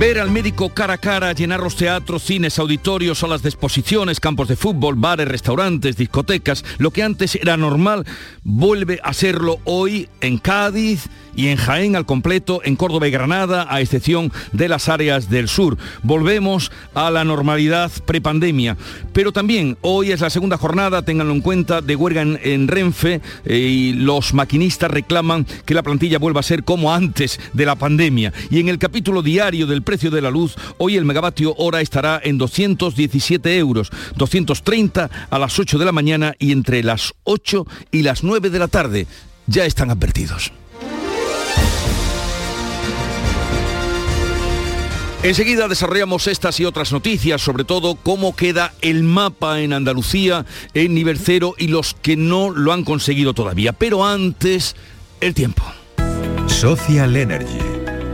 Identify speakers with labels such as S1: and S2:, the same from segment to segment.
S1: Ver al médico cara a cara, llenar los teatros, cines, auditorios, salas de exposiciones, campos de fútbol, bares, restaurantes, discotecas, lo que antes era normal, vuelve a serlo hoy en Cádiz, y en Jaén al completo, en Córdoba y Granada, a excepción de las áreas del sur. Volvemos a la normalidad prepandemia. Pero también hoy es la segunda jornada, ténganlo en cuenta, de huelga en, Renfe eh, y los maquinistas reclaman que la plantilla vuelva a ser como antes de la pandemia. Y en el capítulo diario del precio de la luz, hoy el megavatio hora estará en 217 euros, 230 a las 8 de la mañana y entre las 8 y las 9 de la tarde. Ya están advertidos. Enseguida desarrollamos estas y otras noticias, sobre todo cómo queda el mapa en Andalucía, en nivel cero y los que no lo han conseguido todavía. Pero antes, el tiempo.
S2: Social Energy.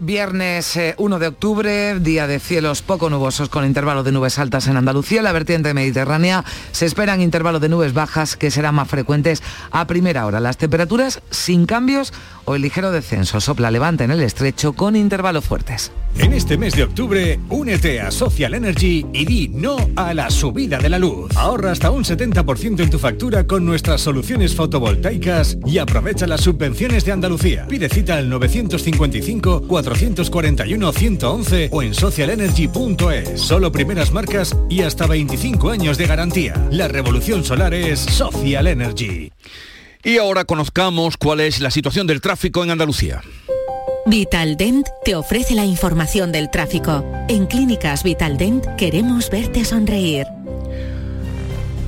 S3: Viernes 1 eh, de octubre, día de cielos poco nubosos con intervalo de nubes altas en Andalucía. La vertiente mediterránea se esperan intervalos de nubes bajas que serán más frecuentes a primera hora. Las temperaturas sin cambios o el ligero descenso. Sopla levante en el estrecho con intervalos fuertes.
S4: En este mes de octubre, únete a Social Energy y di no a la subida de la luz. Ahorra hasta un 70% en tu factura con nuestras soluciones fotovoltaicas y aprovecha las subvenciones de Andalucía. Pide cita al 955 441 111 o en socialenergy.es. Solo primeras marcas y hasta 25 años de garantía. La revolución solar es Social Energy.
S1: Y ahora conozcamos cuál es la situación del tráfico en Andalucía.
S5: Vitaldent te ofrece la información del tráfico. En Clínicas Vitaldent queremos verte sonreír.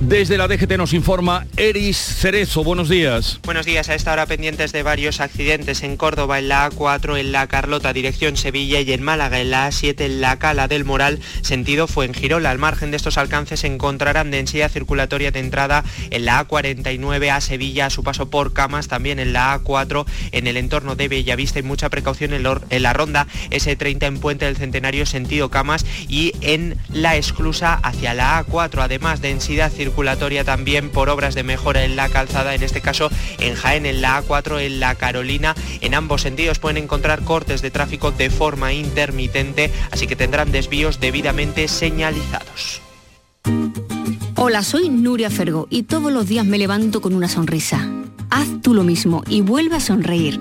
S1: Desde la DGT nos informa Eris Cerezo. Buenos días.
S6: Buenos días. A esta hora pendientes de varios accidentes en Córdoba, en la A4, en la Carlota, dirección Sevilla y en Málaga, en la A7, en la Cala del Moral, sentido Fuengirola. Al margen de estos alcances encontrarán densidad circulatoria de entrada en la A49 a Sevilla, a su paso por Camas, también en la A4, en el entorno de Bellavista y mucha precaución en, en la ronda S30 en Puente del Centenario, sentido Camas y en la exclusa hacia la A4. Además, densidad circulatoria circulatoria también por obras de mejora en la calzada, en este caso en Jaén, en la A4, en la Carolina. En ambos sentidos pueden encontrar cortes de tráfico de forma intermitente, así que tendrán desvíos debidamente señalizados.
S7: Hola, soy Nuria Fergo y todos los días me levanto con una sonrisa. Haz tú lo mismo y vuelve a sonreír.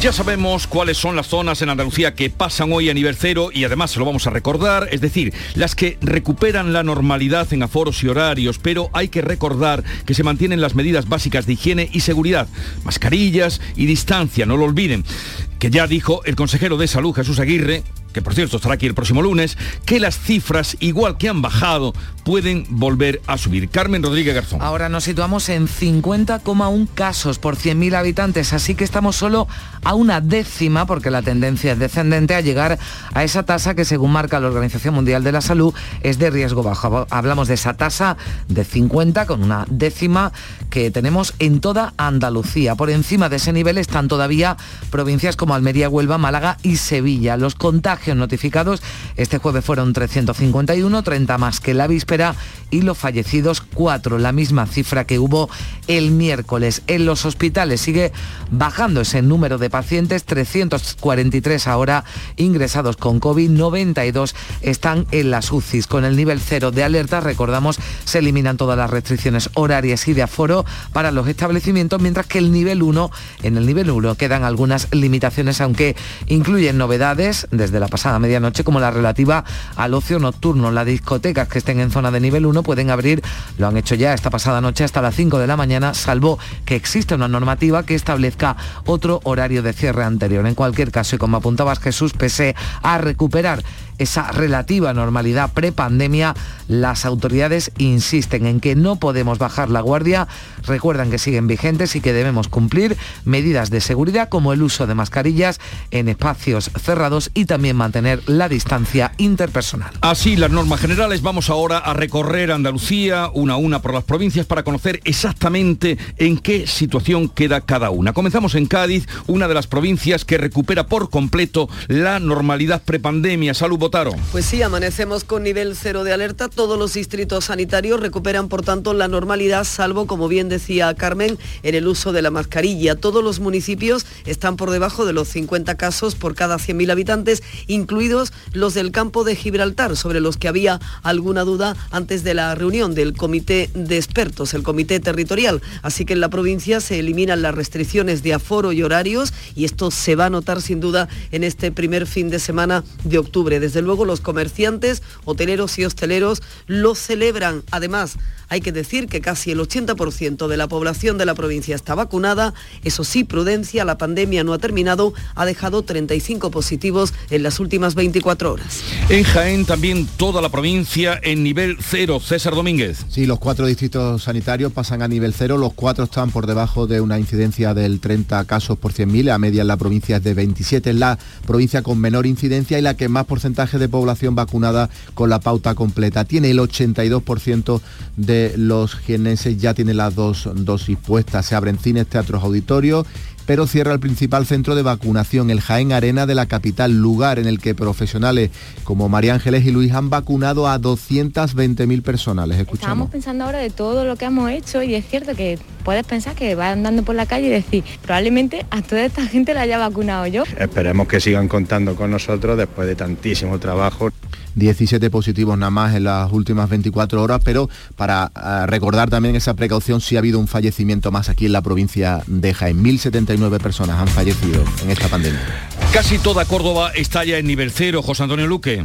S1: Ya sabemos cuáles son las zonas en Andalucía que pasan hoy a nivel cero y además se lo vamos a recordar, es decir, las que recuperan la normalidad en aforos y horarios, pero hay que recordar que se mantienen las medidas básicas de higiene y seguridad, mascarillas y distancia, no lo olviden, que ya dijo el consejero de salud Jesús Aguirre, que por cierto estará aquí el próximo lunes, que las cifras, igual que han bajado, pueden volver a subir. Carmen Rodríguez Garzón.
S3: Ahora nos situamos en 50,1 casos por 100.000 habitantes, así que estamos solo a una décima, porque la tendencia es descendente, a llegar a esa tasa que según marca la Organización Mundial de la Salud es de riesgo bajo. Hablamos de esa tasa de 50 con una décima que tenemos en toda Andalucía. Por encima de ese nivel están todavía provincias como Almería, Huelva, Málaga y Sevilla. Los contagios notificados este jueves fueron 351, 30 más que la víspera y los fallecidos 4, la misma cifra que hubo el miércoles. En los hospitales sigue bajando ese número de pacientes, 343 ahora ingresados con COVID, 92 están en las UCIs. Con el nivel cero de alerta, recordamos, se eliminan todas las restricciones horarias y de aforo para los establecimientos, mientras que el nivel 1, en el nivel 1 quedan algunas limitaciones, aunque incluyen novedades desde la pasada medianoche como la relativa al ocio nocturno. Las discotecas que estén en zona de nivel 1 pueden abrir, lo han hecho ya esta pasada noche hasta las 5 de la mañana, salvo que exista una normativa que establezca otro horario de cierre anterior. En cualquier caso, y como apuntabas Jesús, pese a recuperar esa relativa normalidad prepandemia, las autoridades insisten en que no podemos bajar la guardia, recuerdan que siguen vigentes y que debemos cumplir medidas de seguridad como el uso de mascarillas en espacios cerrados y también mantener la distancia interpersonal.
S1: Así las normas generales, vamos ahora a recorrer Andalucía una a una por las provincias para conocer exactamente en qué situación queda cada una. Comenzamos en Cádiz, una de las provincias que recupera por completo la normalidad prepandemia. Salud,
S8: Pues sí, amanecemos con nivel cero de alerta. Todos los distritos sanitarios recuperan, por tanto, la normalidad, salvo, como bien decía Carmen, en el uso de la mascarilla. Todos los municipios están por debajo de los 50 casos por cada 100.000 habitantes, incluidos los del campo de Gibraltar, sobre los que había alguna duda antes de la reunión del comité de expertos, el comité territorial. Así que en la provincia se eliminan las restricciones de aforo y horarios y esto se va a notar sin duda en este primer fin de semana de octubre. Desde luego los comerciantes, hoteleros y hosteleros lo celebran. Además, hay que decir que casi el 80% de la población de la provincia está vacunada. Eso sí, prudencia, la pandemia no ha terminado, ha dejado 35 positivos en las últimas 24 horas.
S1: En Jaén también toda la provincia en nivel cero. César Domínguez.
S9: Sí, los cuatro distritos sanitarios pasan a nivel cero. Los cuatro están por debajo de una incidencia del 30 casos por 100.000. La media en la provincia es de 27. Es la provincia con menor incidencia y la que más porcentaje de población vacunada con la pauta completa. Tiene el 82% de los jienenses ya tienen las dos dosis puestas. Se abren cines, teatros, auditorios pero cierra el principal centro de vacunación, el Jaén Arena de la capital, lugar en el que profesionales como María Ángeles y Luis han vacunado a 220.000 personas. escuchamos.
S10: Estamos pensando ahora de todo lo que hemos hecho y es cierto que puedes pensar que vas andando por la calle y decir, probablemente a toda esta gente la haya vacunado yo.
S11: Esperemos que sigan contando con nosotros después de tantísimo trabajo.
S9: 17 positivos nada más en las últimas 24 horas, pero para eh, recordar también esa precaución, sí ha habido un fallecimiento más aquí en la provincia de Jaén. 1.079 personas han fallecido en esta pandemia.
S1: Casi toda Córdoba está ya en nivel cero, José Antonio Luque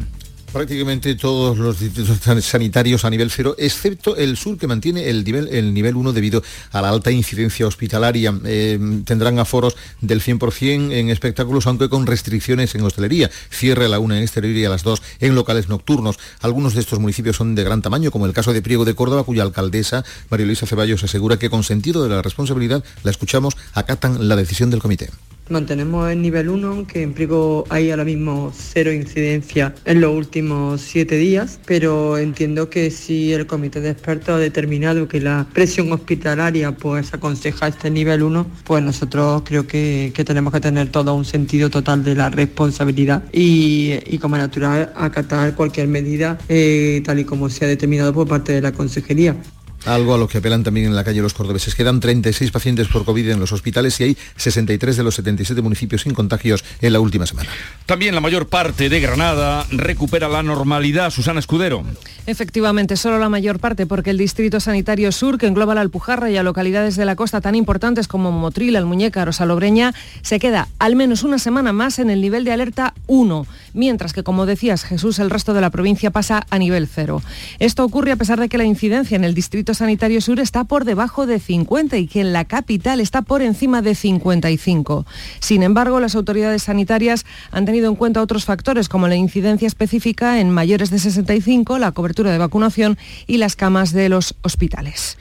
S12: prácticamente todos los distritos sanitarios a nivel cero, excepto el sur que mantiene el nivel, el nivel 1 debido a la alta incidencia hospitalaria. Eh, tendrán aforos del 100% en espectáculos, aunque con restricciones en hostelería. Cierre a la una en exterior y a las 2 en locales nocturnos. Algunos de estos municipios son de gran tamaño, como el caso de Priego de Córdoba, cuya alcaldesa, María Luisa Ceballos, asegura que con sentido de la responsabilidad, la escuchamos, acatan la decisión del comité.
S13: Mantenemos el nivel 1, que en Priego hay ahora mismo cero incidencia en los últimos siete días, pero entiendo que si el comité de expertos ha determinado que la presión hospitalaria pues aconseja este nivel 1, pues nosotros creo que, tenemos que tener todo un sentido total de la responsabilidad y, como natural acatar cualquier medida eh, tal y como se ha determinado por parte de la consejería.
S12: Algo a lo que apelan también en la calle los cordobeses. Quedan 36 pacientes por COVID en los hospitales y hay 63 de los 77 municipios sin contagios en la última semana.
S1: También la mayor parte de Granada recupera la normalidad. Susana Escudero.
S14: Efectivamente, solo la mayor parte, porque el Distrito Sanitario Sur, que engloba la Alpujarra y a localidades de la costa tan importantes como Motril, Almuñécar o Salobreña, se queda al menos una semana más en el nivel de alerta 1, mientras que, como decías Jesús, el resto de la provincia pasa a nivel 0. Esto ocurre a pesar de que la incidencia en el Distrito Sanitario Sur está por debajo de 50 y que en la capital está por encima de 55. Sin embargo, las autoridades sanitarias han tenido en cuenta otros factores como la incidencia específica en mayores de 65, la cobertura de vacunación y las camas de los hospitales.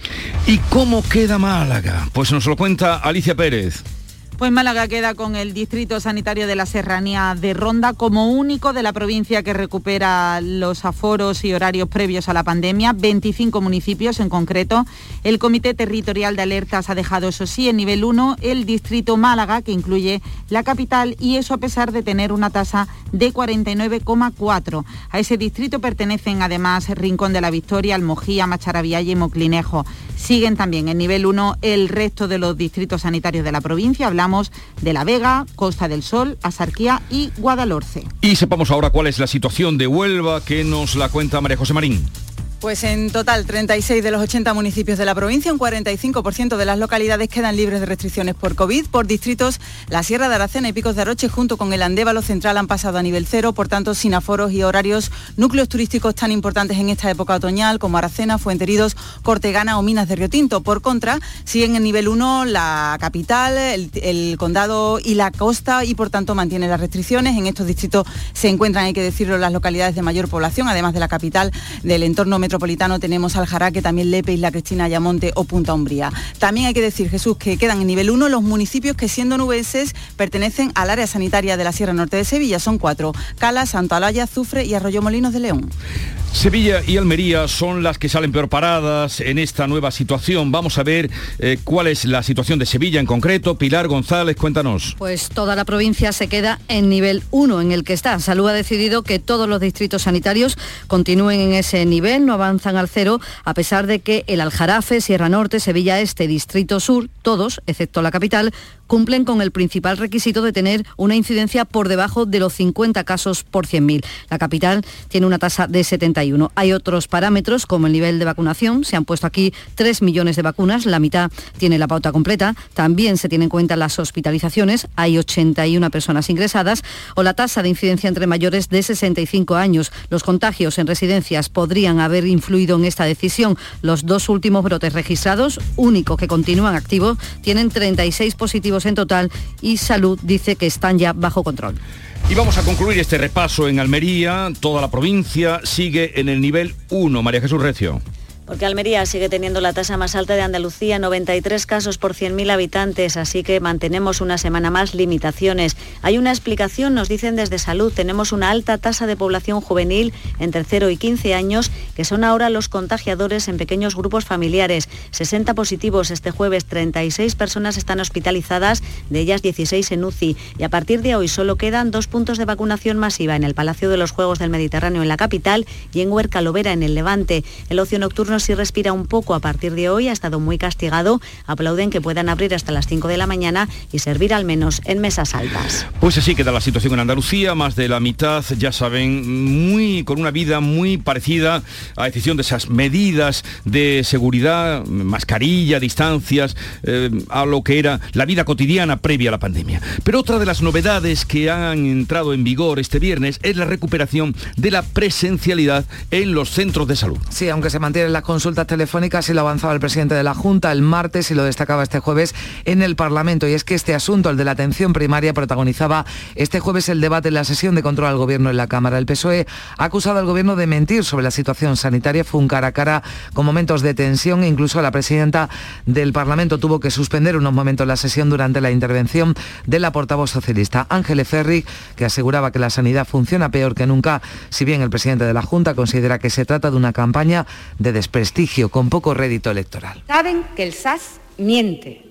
S1: ¿Y cómo queda Málaga? Pues nos lo cuenta Alicia Pérez.
S15: Pues Málaga queda con el Distrito Sanitario de la Serranía de Ronda como único de la provincia que recupera los aforos y horarios previos a la pandemia, 25 municipios en concreto. El Comité Territorial de Alertas ha dejado, eso sí, en nivel 1 el Distrito Málaga, que incluye la capital, y eso a pesar de tener una tasa de 49,4. A ese distrito pertenecen además Rincón de la Victoria, Almojía, Macharabialle y Moclinejo. Siguen también en nivel 1 el resto de los distritos sanitarios de la provincia. Hablamos de La Vega, Costa del Sol, Asarquía y Guadalhorce.
S1: Y sepamos ahora cuál es la situación de Huelva que nos la cuenta María José Marín.
S15: Pues en total 36 de los 80 municipios de la provincia, un 45% de las localidades quedan libres de restricciones por COVID. Por distritos, la Sierra de Aracena y Picos de Aroche junto con el Andévalo Central han pasado a nivel cero, por tanto sin aforos y horarios núcleos turísticos tan importantes en esta época otoñal como Aracena, Fuenteridos, Cortegana o Minas de Río Tinto. Por contra, siguen en nivel 1 la capital, el, el condado y la costa y por tanto mantienen las restricciones. En estos distritos se encuentran, hay que decirlo, las localidades de mayor población, además de la capital del entorno metropolitano tenemos Aljaraque, también Lepe, Isla Cristina, Ayamonte o Punta Umbría. También hay que decir, Jesús, que quedan en nivel 1 los municipios que siendo nubenses pertenecen al área sanitaria de la Sierra Norte de Sevilla. Son cuatro, Cala, Santo Alaya, Zufre y Arroyo Molinos de León.
S1: Sevilla y Almería son las que salen peor paradas en esta nueva situación. Vamos a ver eh, cuál es la situación de Sevilla en concreto. Pilar González, cuéntanos.
S16: Pues toda la provincia se queda en nivel 1 en el que está. Salud ha decidido que todos los distritos sanitarios continúen en ese nivel, no avanzan al cero, a pesar de que el Aljarafe, Sierra Norte, Sevilla Este, Distrito Sur, todos, excepto la capital, cumplen con el principal requisito de tener una incidencia por debajo de los 50 casos por 100.000. La capital tiene una tasa de 71. Hay otros parámetros como el nivel de vacunación. Se han puesto aquí 3 millones de vacunas, la mitad tiene la pauta completa. También se tienen en cuenta las hospitalizaciones. Hay 81 personas ingresadas o la tasa de incidencia entre mayores de 65 años. Los contagios en residencias podrían haber influido en esta decisión. Los dos últimos brotes registrados, único que continúan activos, tienen 36 positivos en total y Salud dice que están ya bajo control.
S1: Y vamos a concluir este repaso en Almería. Toda la provincia sigue en el nivel 1. María Jesús Recio
S17: porque Almería sigue teniendo la tasa más alta de Andalucía, 93 casos por 100.000 habitantes, así que mantenemos una semana más limitaciones. Hay una explicación, nos dicen desde Salud, tenemos una alta tasa de población juvenil entre 0 y 15 años, que son ahora los contagiadores en pequeños grupos familiares. 60 positivos este jueves, 36 personas están hospitalizadas, de ellas 16 en UCI, y a partir de hoy solo quedan dos puntos de vacunación masiva en el Palacio de los Juegos del Mediterráneo en la capital y en Huerca Lovera en el Levante. El ocio nocturno si respira un poco a partir de hoy, ha estado muy castigado. Aplauden que puedan abrir hasta las 5 de la mañana y servir al menos en mesas altas.
S1: Pues así queda la situación en Andalucía, más de la mitad, ya saben, muy con una vida muy parecida a excepción de esas medidas de seguridad, mascarilla, distancias, eh, a lo que era la vida cotidiana previa a la pandemia. Pero otra de las novedades que han entrado en vigor este viernes es la recuperación de la presencialidad en los centros de salud.
S3: Sí, aunque se mantienen consultas telefónicas y lo avanzaba el presidente de la Junta el martes y lo destacaba este jueves en el Parlamento. Y es que este asunto, el de la atención primaria, protagonizaba este jueves el debate en la sesión de control al Gobierno en la Cámara. El PSOE ha acusado al Gobierno de mentir sobre la situación sanitaria. Fue un cara a cara con momentos de tensión incluso la presidenta del Parlamento tuvo que suspender unos momentos la sesión durante la intervención de la portavoz socialista Ángeles Ferri, que aseguraba que la sanidad funciona peor que nunca, si bien el presidente de la Junta considera que se trata de una campaña de desprestigio prestigio, con poco rédito electoral.
S18: Saben que el SAS miente.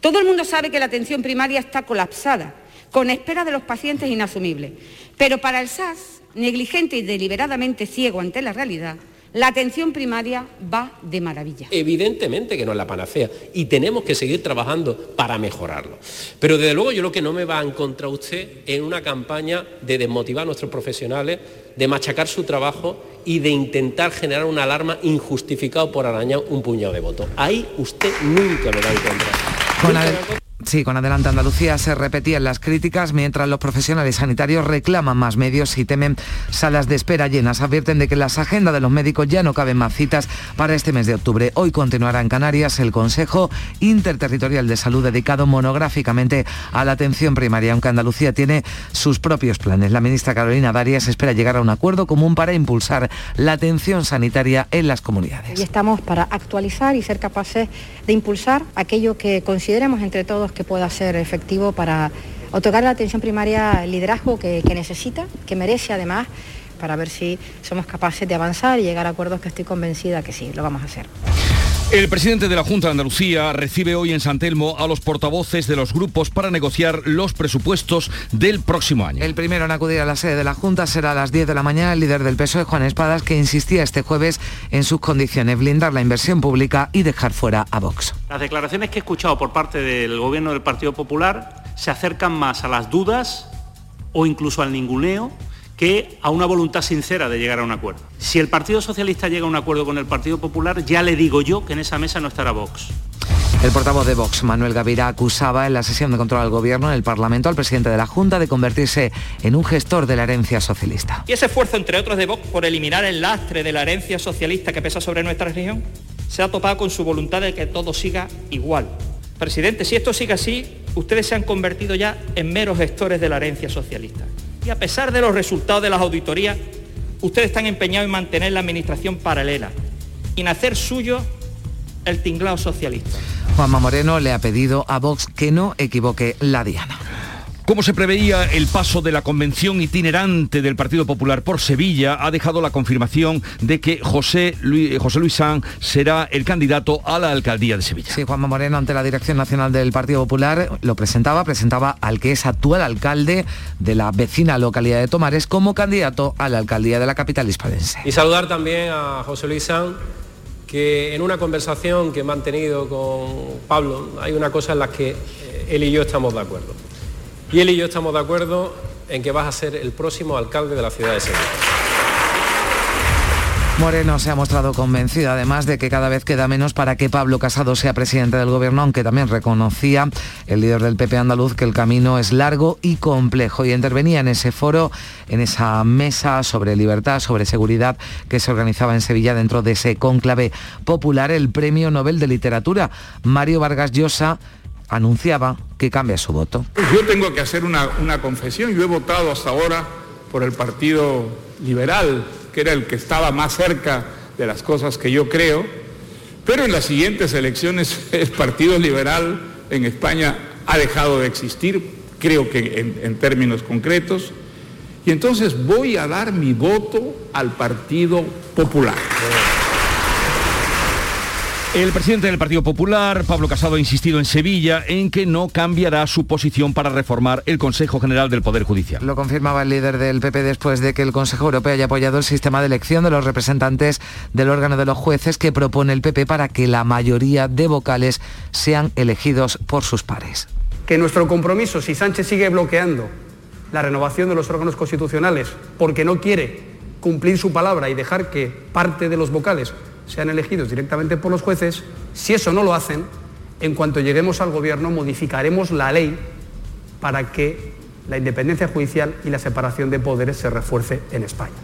S18: Todo el mundo sabe que la atención primaria está colapsada, con espera de los pacientes inasumibles. Pero para el SAS, negligente y deliberadamente ciego ante la realidad, la atención primaria va de maravilla.
S19: Evidentemente que no es la panacea y tenemos que seguir trabajando para mejorarlo. Pero desde luego yo lo que no me va a encontrar usted en una campaña de desmotivar a nuestros profesionales, de machacar su trabajo y de intentar generar una alarma injustificado por arañar un puñado de votos. Ahí usted nunca me va a encontrar.
S3: Sí, con Adelante Andalucía se repetían las críticas mientras los profesionales sanitarios reclaman más medios y temen salas de espera llenas. Advierten de que en las agendas de los médicos ya no caben más citas para este mes de octubre. Hoy continuará en Canarias el Consejo Interterritorial de Salud dedicado monográficamente a la atención primaria, aunque Andalucía tiene sus propios planes. La ministra Carolina Darias espera llegar a un acuerdo común para impulsar la atención sanitaria en las comunidades.
S20: Y estamos para actualizar y ser capaces de impulsar aquello que consideremos entre todos que pueda ser efectivo para otorgar la atención primaria el liderazgo que, que necesita, que merece además, para ver si somos capaces de avanzar y llegar a acuerdos que estoy convencida que sí, lo vamos a hacer.
S1: El presidente de la Junta de Andalucía recibe hoy en San Telmo a los portavoces de los grupos para negociar los presupuestos del próximo año.
S3: El primero en acudir a la sede de la Junta será a las 10 de la mañana el líder del PSOE, Juan Espadas, que insistía este jueves en sus condiciones, blindar la inversión pública y dejar fuera a Vox.
S21: Las declaraciones que he escuchado por parte del gobierno del Partido Popular se acercan más a las dudas o incluso al ninguneo
S22: que a una voluntad sincera de llegar a un acuerdo. Si el Partido Socialista llega a un acuerdo con el Partido Popular, ya le digo yo que en esa mesa no estará Vox.
S3: El portavoz de Vox, Manuel Gavira, acusaba en la sesión de control al Gobierno en el Parlamento al presidente de la Junta de convertirse en un gestor de la herencia socialista.
S10: ¿Y ese esfuerzo, entre otros, de Vox por eliminar el lastre de la herencia socialista que pesa sobre nuestra región? Se ha topado con su voluntad de que todo siga igual. Presidente, si esto sigue así, ustedes se han convertido ya en meros gestores de la herencia socialista. Y a pesar de los resultados de las auditorías, ustedes están empeñados en mantener la administración paralela y en hacer suyo el tinglado socialista.
S3: Juanma Moreno le ha pedido a Vox que no equivoque la diana.
S1: Como se preveía, el paso de la convención itinerante del Partido Popular por Sevilla ha dejado la confirmación de que José Luis, José Luis Sanz será el candidato a la alcaldía de Sevilla.
S3: Sí, Juanma Moreno ante la Dirección Nacional del Partido Popular lo presentaba, presentaba al que es actual alcalde de la vecina localidad de Tomares como candidato a la alcaldía de la capital hispalense.
S23: Y saludar también a José Luis Sanz que en una conversación que he mantenido con Pablo hay una cosa en la que él y yo estamos de acuerdo. Y él y yo estamos de acuerdo en que vas a ser el próximo alcalde de la ciudad de Sevilla.
S3: Moreno se ha mostrado convencido además de que cada vez queda menos para que Pablo Casado sea presidente del gobierno, aunque también reconocía el líder del PP andaluz que el camino es largo y complejo y intervenía en ese foro, en esa mesa sobre libertad, sobre seguridad que se organizaba en Sevilla dentro de ese cónclave popular, el Premio Nobel de Literatura. Mario Vargas Llosa anunciaba que cambia su voto.
S24: Yo tengo que hacer una, una confesión, yo he votado hasta ahora por el Partido Liberal, que era el que estaba más cerca de las cosas que yo creo, pero en las siguientes elecciones el Partido Liberal en España ha dejado de existir, creo que en, en términos concretos, y entonces voy a dar mi voto al Partido Popular.
S1: El presidente del Partido Popular, Pablo Casado, ha insistido en Sevilla en que no cambiará su posición para reformar el Consejo General del Poder Judicial.
S3: Lo confirmaba el líder del PP después de que el Consejo Europeo haya apoyado el sistema de elección de los representantes del órgano de los jueces que propone el PP para que la mayoría de vocales sean elegidos por sus pares.
S25: Que nuestro compromiso, si Sánchez sigue bloqueando la renovación de los órganos constitucionales porque no quiere cumplir su palabra y dejar que parte de los vocales sean elegidos directamente por los jueces, si eso no lo hacen, en cuanto lleguemos al gobierno modificaremos la ley para que la independencia judicial y la separación de poderes se refuerce en España.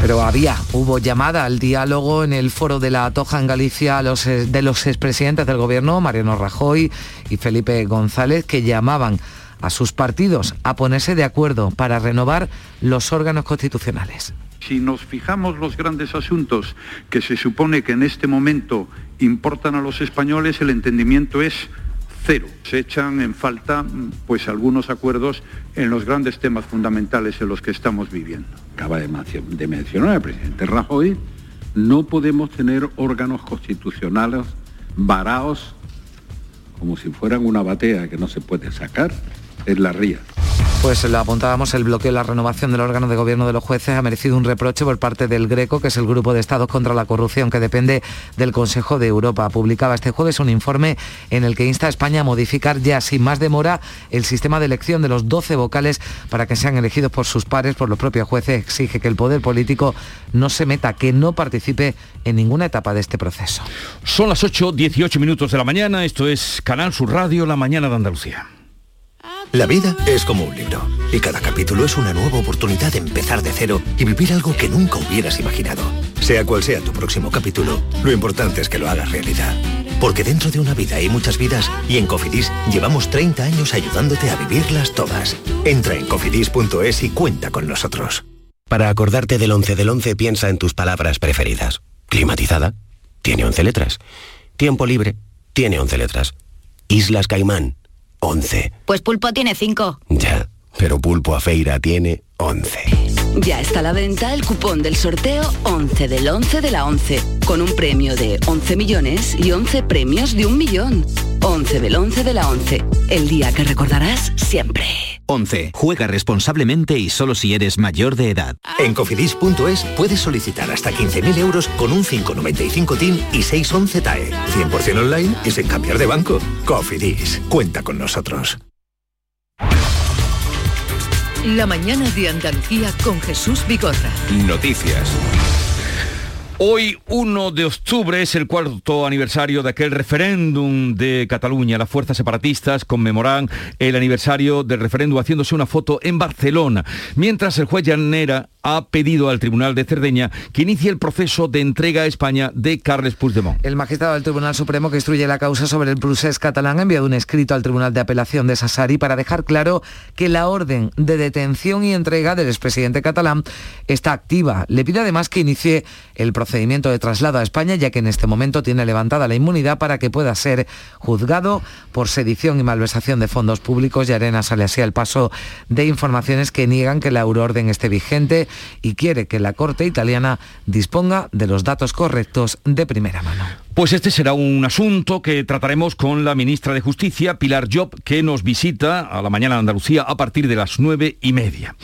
S3: Pero había, hubo llamada al diálogo en el foro de la Toja en Galicia los, eh, de los expresidentes del gobierno, Mariano Rajoy y Felipe González, que llamaban a sus partidos a ponerse de acuerdo para renovar los órganos constitucionales.
S26: Si nos fijamos los grandes asuntos que se supone que en este momento importan a los españoles, el entendimiento es cero. Se echan en falta pues algunos acuerdos en los grandes temas fundamentales en los que estamos viviendo.
S27: Acaba de, de mencionar el presidente Rajoy, no podemos tener órganos constitucionales varados como si fueran una batea que no se puede sacar, es la ría.
S3: Pues lo apuntábamos, el bloqueo y la renovación del órgano de gobierno de los jueces ha merecido un reproche por parte del Greco, que es el grupo de estados contra la corrupción que depende del Consejo de Europa. Publicaba este jueves un informe en el que insta a España a modificar ya sin más demora el sistema de elección de los 12 vocales para que sean elegidos por sus pares, por los propios jueces. Exige que el poder político no se meta, que no participe en ninguna etapa de este proceso.
S1: Son las 8, 18 minutos de la mañana. Esto es Canal Sur Radio, La Mañana de Andalucía.
S28: La vida es como un libro y cada capítulo es una nueva oportunidad de empezar de cero y vivir algo que nunca hubieras imaginado. Sea cual sea tu próximo capítulo, lo importante es que lo hagas realidad. Porque dentro de una vida hay muchas vidas y en Cofidis llevamos 30 años ayudándote a vivirlas todas. Entra en cofidis.es y cuenta con nosotros.
S29: Para acordarte del 11 del 11 piensa en tus palabras preferidas. Climatizada, tiene 11 letras. Tiempo libre, tiene 11 letras. Islas Caimán, 11.
S30: Pues Pulpo tiene 5.
S29: Ya, pero Pulpo a Feira tiene 11.
S31: Ya está a la venta el cupón del sorteo 11 del 11 de la 11, con un premio de 11 millones y 11 premios de un millón. 11 del 11 de la 11, el día que recordarás siempre.
S32: 11. Juega responsablemente y solo si eres mayor de edad.
S28: En cofidis.es puedes solicitar hasta 15.000 euros con un 595 TIN y 611 TAE. 100% online y sin cambiar de banco. Cofidis, cuenta con nosotros.
S19: La mañana de Andalucía con Jesús Vigorra.
S32: Noticias.
S1: Hoy, 1 de octubre, es el cuarto aniversario de aquel referéndum de Cataluña. Las fuerzas separatistas conmemoran el aniversario del referéndum haciéndose una foto en Barcelona, mientras el juez Llanera ha pedido al Tribunal de Cerdeña que inicie el proceso de entrega a España de Carles Puigdemont.
S3: El magistrado del Tribunal Supremo que instruye la causa sobre el procés catalán ha enviado un escrito al Tribunal de Apelación de Sassari para dejar claro que la orden de detención y entrega del expresidente catalán está activa. Le pide además que inicie el procedimiento de traslado a España, ya que en este momento tiene levantada la inmunidad para que pueda ser juzgado por sedición y malversación de fondos públicos y Arena sale así al paso de informaciones que niegan que la euroorden esté vigente y quiere que la Corte italiana disponga de los datos correctos de primera mano.
S1: Pues este será un asunto que trataremos con la ministra de Justicia, Pilar Job, que nos visita a la mañana de Andalucía a partir de las nueve y media.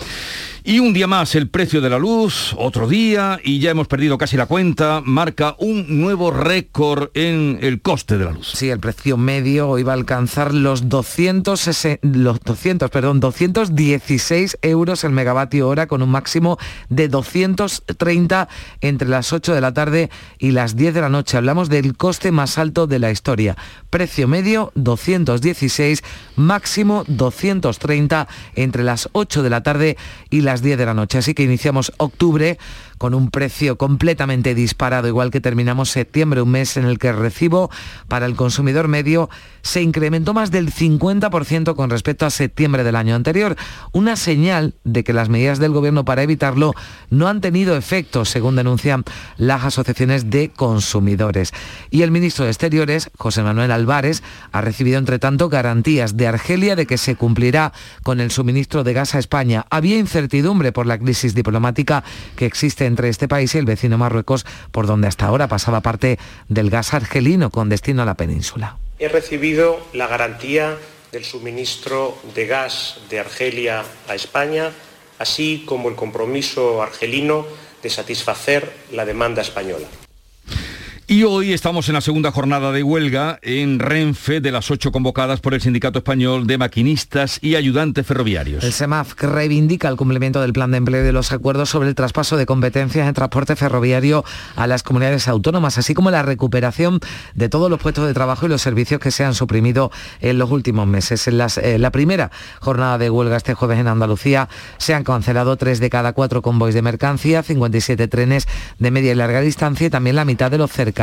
S1: Y un día más el precio de la luz, otro día, y ya hemos perdido casi la cuenta, marca un nuevo récord en el coste de la luz.
S3: Sí, el precio medio iba a alcanzar los 200, los 200, perdón, 216 euros el megavatio hora con un máximo de 230 entre las 8 de la tarde y las 10 de la noche. Hablamos del coste más alto de la historia. Precio medio 216, máximo 230 entre las 8 de la tarde y las 10 de la noche. Así que iniciamos octubre con un precio completamente disparado, igual que terminamos septiembre, un mes en el que el recibo para el consumidor medio se incrementó más del 50% con respecto a septiembre del año anterior, una señal de que las medidas del gobierno para evitarlo no han tenido efecto, según denuncian las asociaciones de consumidores. Y el ministro de Exteriores, José Manuel Álvarez, ha recibido entre tanto garantías de Argelia de que se cumplirá con el suministro de gas a España. Había incertidumbre por la crisis diplomática que existe entre este país y el vecino Marruecos, por donde hasta ahora pasaba parte del gas argelino con destino a la península.
S33: He recibido la garantía del suministro de gas de Argelia a España, así como el compromiso argelino de satisfacer la demanda española.
S1: Y hoy estamos en la segunda jornada de huelga en Renfe de las ocho convocadas por el Sindicato Español de Maquinistas y Ayudantes Ferroviarios.
S3: El SEMAF reivindica el cumplimiento del plan de empleo de los acuerdos sobre el traspaso de competencias en transporte ferroviario a las comunidades autónomas, así como la recuperación de todos los puestos de trabajo y los servicios que se han suprimido en los últimos meses. En eh, la primera jornada de huelga este jueves en Andalucía se han cancelado tres de cada cuatro convoys de mercancía, 57 trenes de media y larga distancia y también la mitad de los cercanos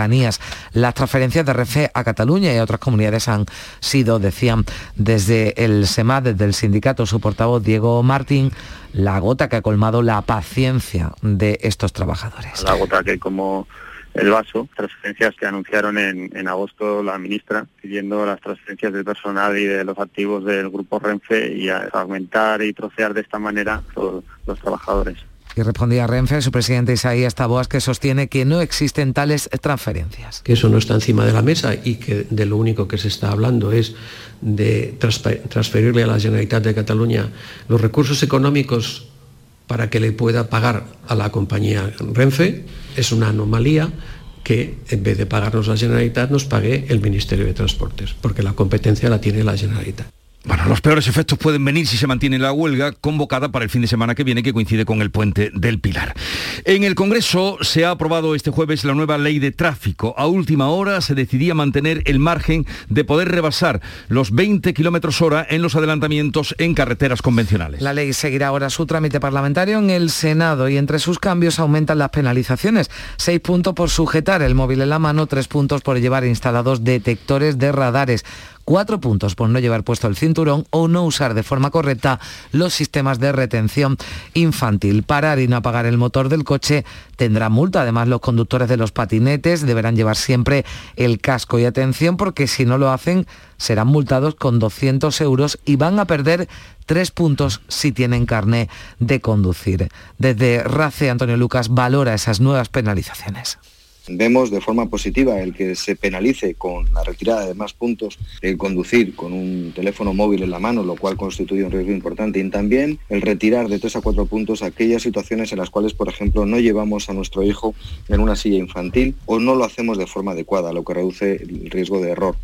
S3: las transferencias de RFE a Cataluña y a otras comunidades han sido, decían desde el SEMA, desde el sindicato, su portavoz Diego Martín, la gota que ha colmado la paciencia de estos trabajadores.
S34: La gota que como el vaso, transferencias que anunciaron en, agosto la ministra, pidiendo las transferencias del personal y de los activos del grupo Renfe y aumentar y trocear de esta manera todos los trabajadores.
S3: Y respondía Renfe, su presidente Isaías Taboas, que sostiene que no existen tales transferencias.
S35: Que eso no está encima de la mesa y que de lo único que se está hablando es de transferirle a la Generalitat de Cataluña los recursos económicos para que le pueda pagar a la compañía Renfe. Es una anomalía que en vez de pagarnos la Generalitat nos pague el Ministerio de Transportes, porque la competencia la tiene la Generalitat.
S1: Bueno, los peores efectos pueden venir si se mantiene la huelga convocada para el fin de semana que viene, que coincide con el puente del Pilar. En el Congreso se ha aprobado este jueves la nueva ley de tráfico. A última hora se decidía mantener el margen de poder rebasar los 20 kilómetros hora en los adelantamientos en carreteras convencionales.
S3: La ley seguirá ahora su trámite parlamentario en el Senado y entre sus cambios aumentan las penalizaciones. Seis puntos por sujetar el móvil en la mano, tres puntos por llevar instalados detectores de radares cuatro puntos por no llevar puesto el cinturón o no usar de forma correcta los sistemas de retención infantil. Parar y no apagar el motor del coche tendrá multa. Además, los conductores de los patinetes deberán llevar siempre el casco. Y atención porque si no lo hacen serán multados con 200 euros y van a perder tres puntos si tienen carné de conducir. Desde RACE, Antonio Lucas valora esas nuevas penalizaciones.
S36: Vemos de forma positiva el que se penalice con la retirada de más puntos el conducir con un teléfono móvil en la mano, lo cual constituye un riesgo importante, y también el retirar de tres a cuatro puntos aquellas situaciones en las cuales, por ejemplo, no llevamos a nuestro hijo en una silla infantil o no lo hacemos de forma adecuada, lo que reduce el riesgo de error.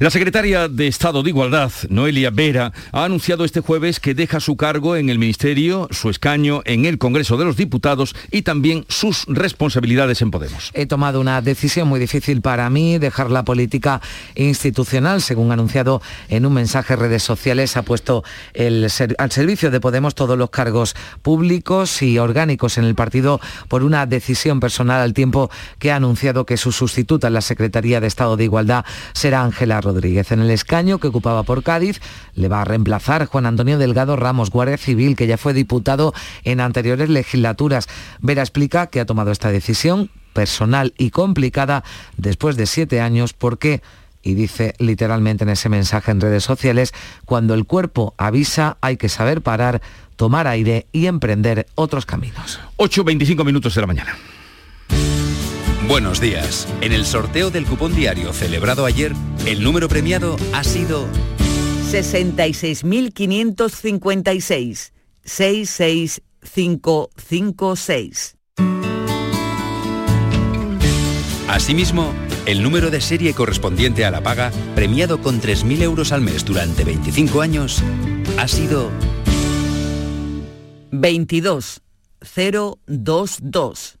S1: La secretaria de Estado de Igualdad, Noelia Vera, ha anunciado este jueves que deja su cargo en el Ministerio, su escaño en el Congreso de los Diputados y también sus responsabilidades en Podemos.
S3: He tomado una decisión muy difícil para mí, dejar la política institucional, según ha anunciado en un mensaje en redes sociales, ha puesto al servicio de Podemos todos los cargos públicos y orgánicos en el partido por una decisión personal al tiempo que ha anunciado que su sustituta en la Secretaría de Estado de Igualdad será Ángela Rodríguez. En el escaño que ocupaba por Cádiz le va a reemplazar Juan Antonio Delgado Ramos, Guardia Civil, que ya fue diputado en anteriores legislaturas. Vera explica que ha tomado esta decisión personal y complicada después de siete años porque y dice literalmente en ese mensaje en redes sociales, cuando el cuerpo avisa hay que saber parar, tomar aire y emprender otros caminos.
S1: 8.25 minutos de la mañana.
S37: Buenos días. En el sorteo del cupón diario celebrado ayer, el número premiado ha sido
S38: 66.556. 66556.
S37: Asimismo, el número de serie correspondiente a la paga, premiado con 3.000 euros al mes durante 25 años, ha sido
S38: 22022.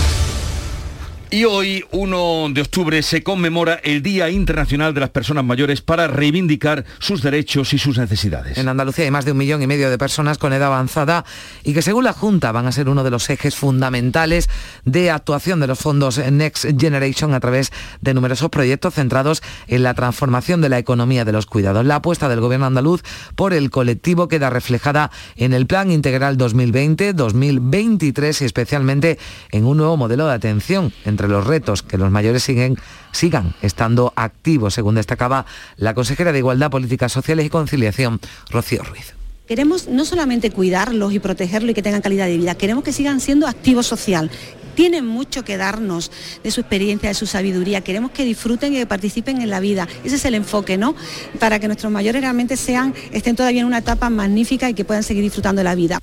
S1: Y hoy, 1 de octubre, se conmemora el Día Internacional de las Personas Mayores para reivindicar sus derechos y sus necesidades.
S3: En Andalucía hay más de un millón y medio de personas con edad avanzada y que según la Junta van a ser uno de los ejes fundamentales de actuación de los fondos Next Generation a través de numerosos proyectos centrados en la transformación de la economía de los cuidados. La apuesta del Gobierno andaluz por el colectivo queda reflejada en el Plan Integral 2020-2023 y especialmente en un nuevo modelo de atención entre los retos que los mayores siguen, sigan estando activos, según destacaba la consejera de Igualdad, Políticas Sociales y Conciliación, Rocío Ruiz.
S39: Queremos no solamente cuidarlos y protegerlos y que tengan calidad de vida, queremos que sigan siendo activos social. Tienen mucho que darnos de su experiencia, de su sabiduría. Queremos que disfruten y que participen en la vida. Ese es el enfoque, ¿no? Para que nuestros mayores realmente sean, estén todavía en una etapa magnífica y que puedan seguir disfrutando de la vida.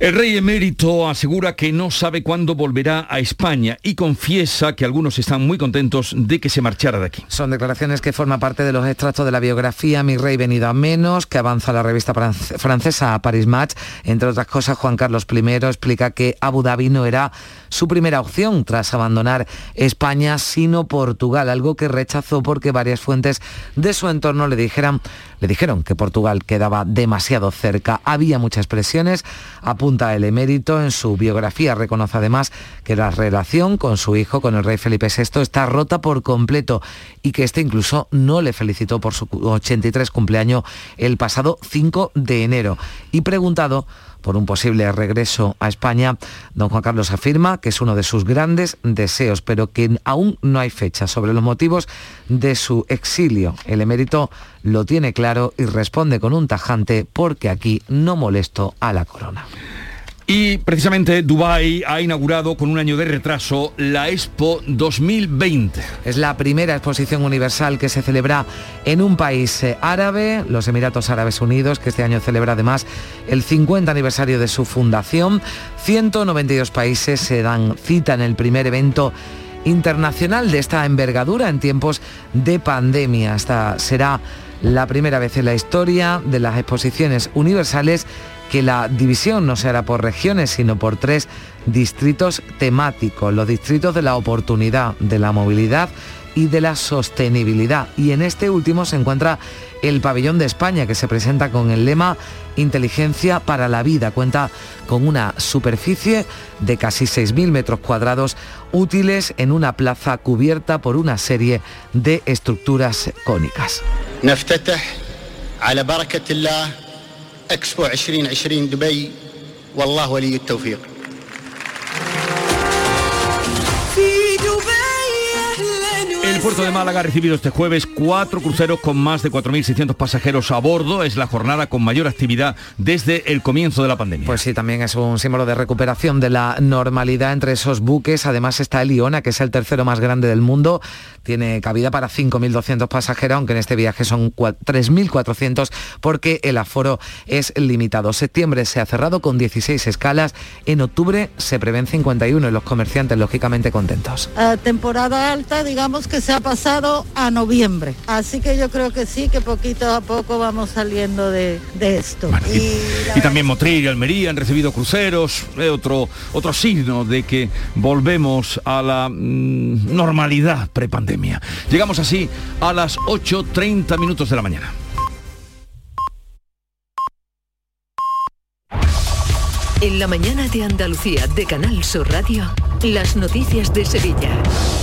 S1: El rey emérito asegura que no sabe cuándo volverá a España y confiesa que algunos están muy contentos de que se marchara de aquí.
S3: Son declaraciones que forman parte de los extractos de la biografía Mi rey venido a menos, que avanza la revista francesa Paris Match. Entre otras cosas, Juan Carlos I explica que Abu Dhabi no era su primera opción tras abandonar España, sino Portugal, algo que rechazó porque varias fuentes de su entorno le le dijeron que Portugal quedaba demasiado cerca. Había muchas presiones, apunta el emérito en su biografía. Reconoce además que la relación con su hijo, con el rey Felipe VI, está rota por completo y que este incluso no le felicitó por su 83 cumpleaños el pasado 5 de enero. Y preguntado por un posible regreso a España, don Juan Carlos afirma que es uno de sus grandes deseos, pero que aún no hay fecha sobre los motivos de su exilio. El emérito lo tiene claro y responde con un tajante porque aquí no molesto a la corona.
S1: Y precisamente Dubái ha inaugurado con un año de retraso la Expo 2020.
S3: Es la primera exposición universal que se celebra en un país eh, árabe, los Emiratos Árabes Unidos, que este año celebra además el 50 aniversario de su fundación. 192 países se dan cita en el primer evento internacional de esta envergadura en tiempos de pandemia. Esta será la primera vez en la historia de las exposiciones universales que la división no se hará por regiones, sino por tres distritos temáticos, los distritos de la oportunidad, de la movilidad y de la sostenibilidad. Y en este último se encuentra el pabellón de España, que se presenta con el lema Inteligencia para la vida. Cuenta con una superficie de casi 6.000 metros cuadrados útiles en una plaza cubierta por una serie de estructuras cónicas.
S40: اكسبو 2020 دبي والله ولي التوفيق
S1: El El puerto de Málaga ha recibido este jueves cuatro cruceros con más de 4.600 pasajeros a bordo. Es la jornada con mayor actividad desde el comienzo de la pandemia.
S3: Pues sí, también es un símbolo de recuperación de la normalidad entre esos buques. Además está el Iona, que es el tercero más grande del mundo. Tiene cabida para 5.200 pasajeros, aunque en este viaje son 3.400 porque el aforo es limitado. Septiembre se ha cerrado con 16 escalas. En octubre se prevén 51 y los comerciantes lógicamente contentos.
S41: temporada alta, digamos que se ha pasado a noviembre. Así que yo creo que sí, que poquito a poco vamos saliendo de, esto.
S1: y, también Motril y Almería han recibido cruceros, eh, otro, otro signo de que volvemos a la mm, normalidad prepandemia. Llegamos así a las 8.30 minutos de la mañana.
S19: En la mañana de Andalucía de Canal Sur Radio, las noticias de Sevilla.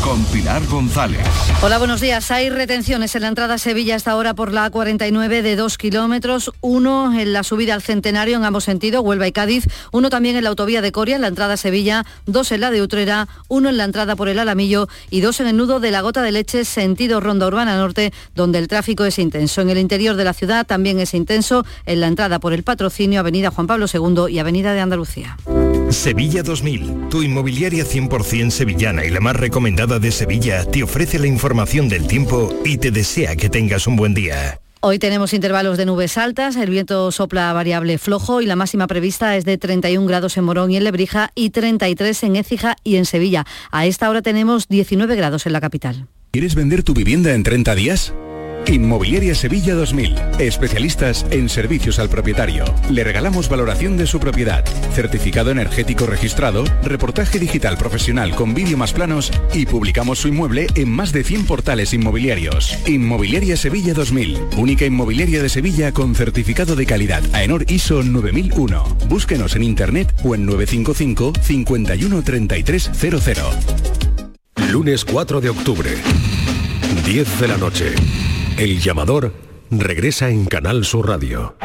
S42: Con Pilar González.
S16: Hola, buenos días. Hay retenciones en la entrada a Sevilla hasta ahora por la A49 de 2 kilómetros, uno en la subida al Centenario en ambos sentidos, Huelva y Cádiz, uno también en la autovía de Coria, en la entrada a Sevilla, dos en la de Utrera, uno en la entrada por el Alamillo y dos en el nudo de la Gota de Leche, sentido Ronda Urbana Norte, donde el tráfico es intenso. En el interior de la ciudad también es intenso en la entrada por el Patrocinio, Avenida Juan Pablo II y Avenida de Andalucía.
S28: Sevilla 2000, tu inmobiliaria 100% sevillana y la más recomendada de Sevilla, te ofrece la información del tiempo y te desea que tengas un buen día.
S16: Hoy tenemos intervalos de nubes altas, el viento sopla variable flojo y la máxima prevista es de 31 grados en Morón y en Lebrija y 33 en Écija y en Sevilla. A esta hora tenemos 19 grados en la capital.
S42: ¿Quieres vender tu vivienda en 30 días? Inmobiliaria Sevilla 2000. Especialistas en servicios al propietario. Le regalamos valoración de su propiedad, certificado energético registrado, reportaje digital profesional con vídeo más planos y publicamos su inmueble en más de 100 portales inmobiliarios. Inmobiliaria Sevilla 2000. Única inmobiliaria de Sevilla con certificado de calidad AENOR ISO 9001. Búsquenos en internet o en 955 51
S28: Lunes 4 de octubre. 10 de la noche. El llamador regresa en Canal Sur Radio.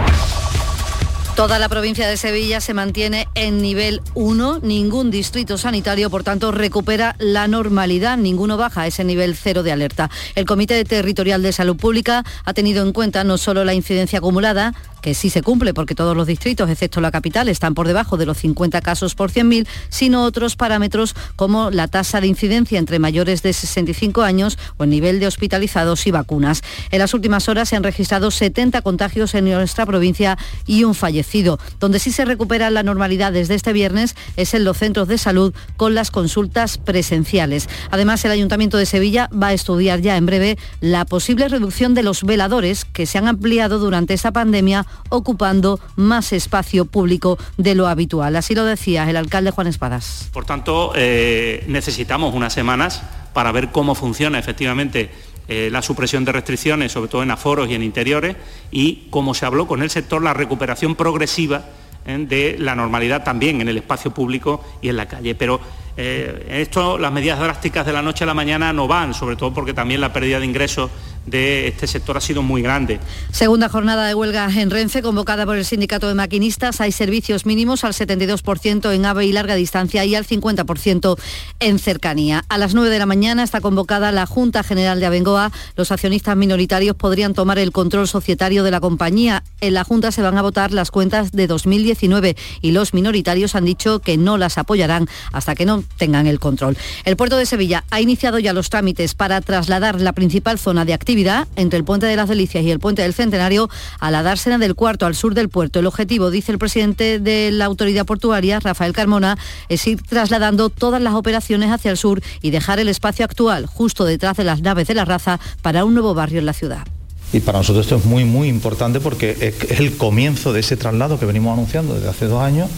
S16: Toda la provincia de Sevilla se mantiene en nivel 1, ningún distrito sanitario, por tanto, recupera la normalidad, ninguno baja ese nivel 0 de alerta. El Comité Territorial de Salud Pública ha tenido en cuenta no solo la incidencia acumulada, que sí se cumple porque todos los distritos, excepto la capital, están por debajo de los 50 casos por 100.000, sino otros parámetros como la tasa de incidencia entre mayores de 65 años o el nivel de hospitalizados y vacunas. En las últimas horas se han registrado 70 contagios en nuestra provincia y un fallecido. Donde sí se recupera la normalidad desde este viernes es en los centros de salud con las consultas presenciales. Además, el Ayuntamiento de Sevilla va a estudiar ya en breve la posible reducción de los veladores que se han ampliado durante esta pandemia ocupando más espacio público de lo habitual. Así lo decía el alcalde Juan Espadas.
S21: Por tanto, eh, necesitamos unas semanas para ver cómo funciona efectivamente eh, la supresión de restricciones, sobre todo en aforos y en interiores, y como se habló con el sector, la recuperación progresiva eh, de la normalidad también en el espacio público y en la calle. Pero esto, las medidas drásticas de la noche a la mañana no van, sobre todo porque también la pérdida de ingresos de este sector ha sido muy grande.
S16: Segunda jornada de huelga en Renfe, convocada por el Sindicato de Maquinistas. Hay servicios mínimos al 72% en AVE y larga distancia y al 50% en cercanía. A las 9 de la mañana está convocada la Junta General de Abengoa. Los accionistas minoritarios podrían tomar el control societario de la compañía. En la Junta se van a votar las cuentas de 2019 y los minoritarios han dicho que no las apoyarán hasta que no tengan el control. El puerto de Sevilla ha iniciado ya los trámites para trasladar la principal zona de actividad entre el puente de las Delicias y el puente del Centenario a la dársena del cuarto al sur del puerto. El objetivo, dice el presidente de la autoridad portuaria, Rafael Carmona, es ir trasladando todas las operaciones hacia el sur y dejar el espacio actual justo detrás de las naves de la raza para un nuevo barrio en la ciudad.
S43: Y para nosotros esto es muy, muy importante porque es el comienzo de ese traslado que venimos anunciando desde hace dos años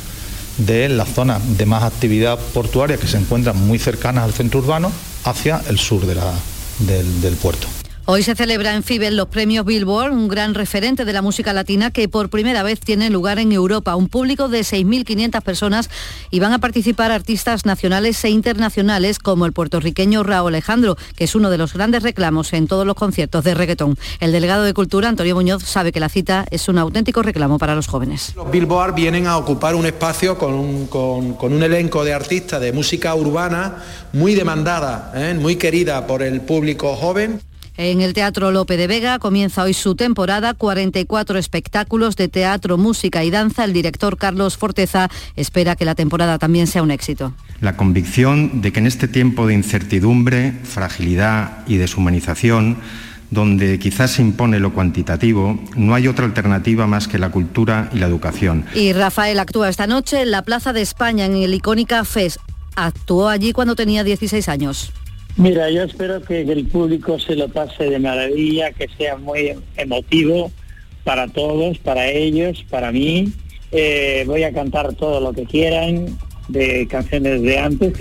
S43: de las zonas de más actividad portuaria que se encuentran muy cercanas al centro urbano hacia el sur del puerto.
S16: Hoy se celebra en Fibel los premios Billboard, un gran referente de la música latina que por primera vez tiene lugar en Europa. Un público de 6.500 personas y van a participar artistas nacionales e internacionales como el puertorriqueño Raúl Alejandro, que es uno de los grandes reclamos en todos los conciertos de reggaetón. El delegado de Cultura, Antonio Muñoz, sabe que la cita es un auténtico reclamo para los jóvenes.
S44: Los Billboard vienen a ocupar un espacio con un, elenco de artistas de música urbana muy demandada, ¿eh? muy querida por el público joven.
S16: En el Teatro Lope de Vega comienza hoy su temporada, 44 espectáculos de teatro, música y danza. El director Carlos Forteza espera que la temporada también sea un éxito.
S45: La convicción de que en este tiempo de incertidumbre, fragilidad y deshumanización, donde quizás se impone lo cuantitativo, no hay otra alternativa más que la cultura y la educación.
S16: Y Rafael actúa esta noche en la Plaza de España, en el icónica FES. Actuó allí cuando tenía 16 años.
S46: Mira, yo espero que el público se lo pase de maravilla, que sea muy emotivo para todos, para ellos, para mí. Eh, voy a cantar todo lo que quieran de canciones de antes.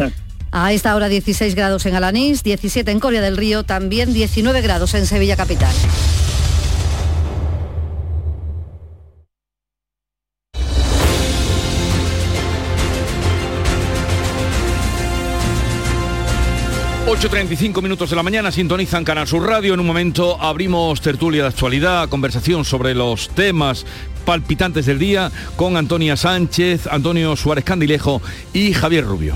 S16: A esta hora 16 grados en Alanís, 17 en Coria del Río, también 19 grados en Sevilla Capital.
S1: ...8.35 minutos de la mañana, sintonizan Canal Sur Radio. En un momento abrimos tertulia de actualidad, conversación sobre los temas palpitantes del día... ...con Antonia Sánchez, Antonio Suárez Candilejo y Javier Rubio.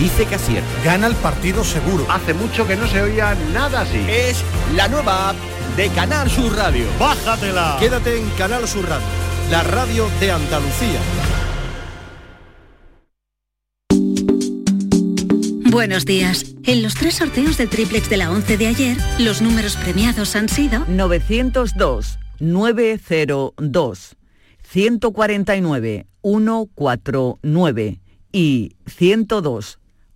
S47: dice que acierta.
S48: Gana el partido seguro.
S47: Hace mucho que no se oía nada así.
S48: Es la nueva app de Canal Sur Radio.
S49: Bájatela.
S48: Quédate en Canal Sur Radio, la radio de Andalucía.
S50: Buenos días. En los tres sorteos del triplex de la 11 de ayer, los números premiados han sido
S38: 902, 902, 149, 149 y 102,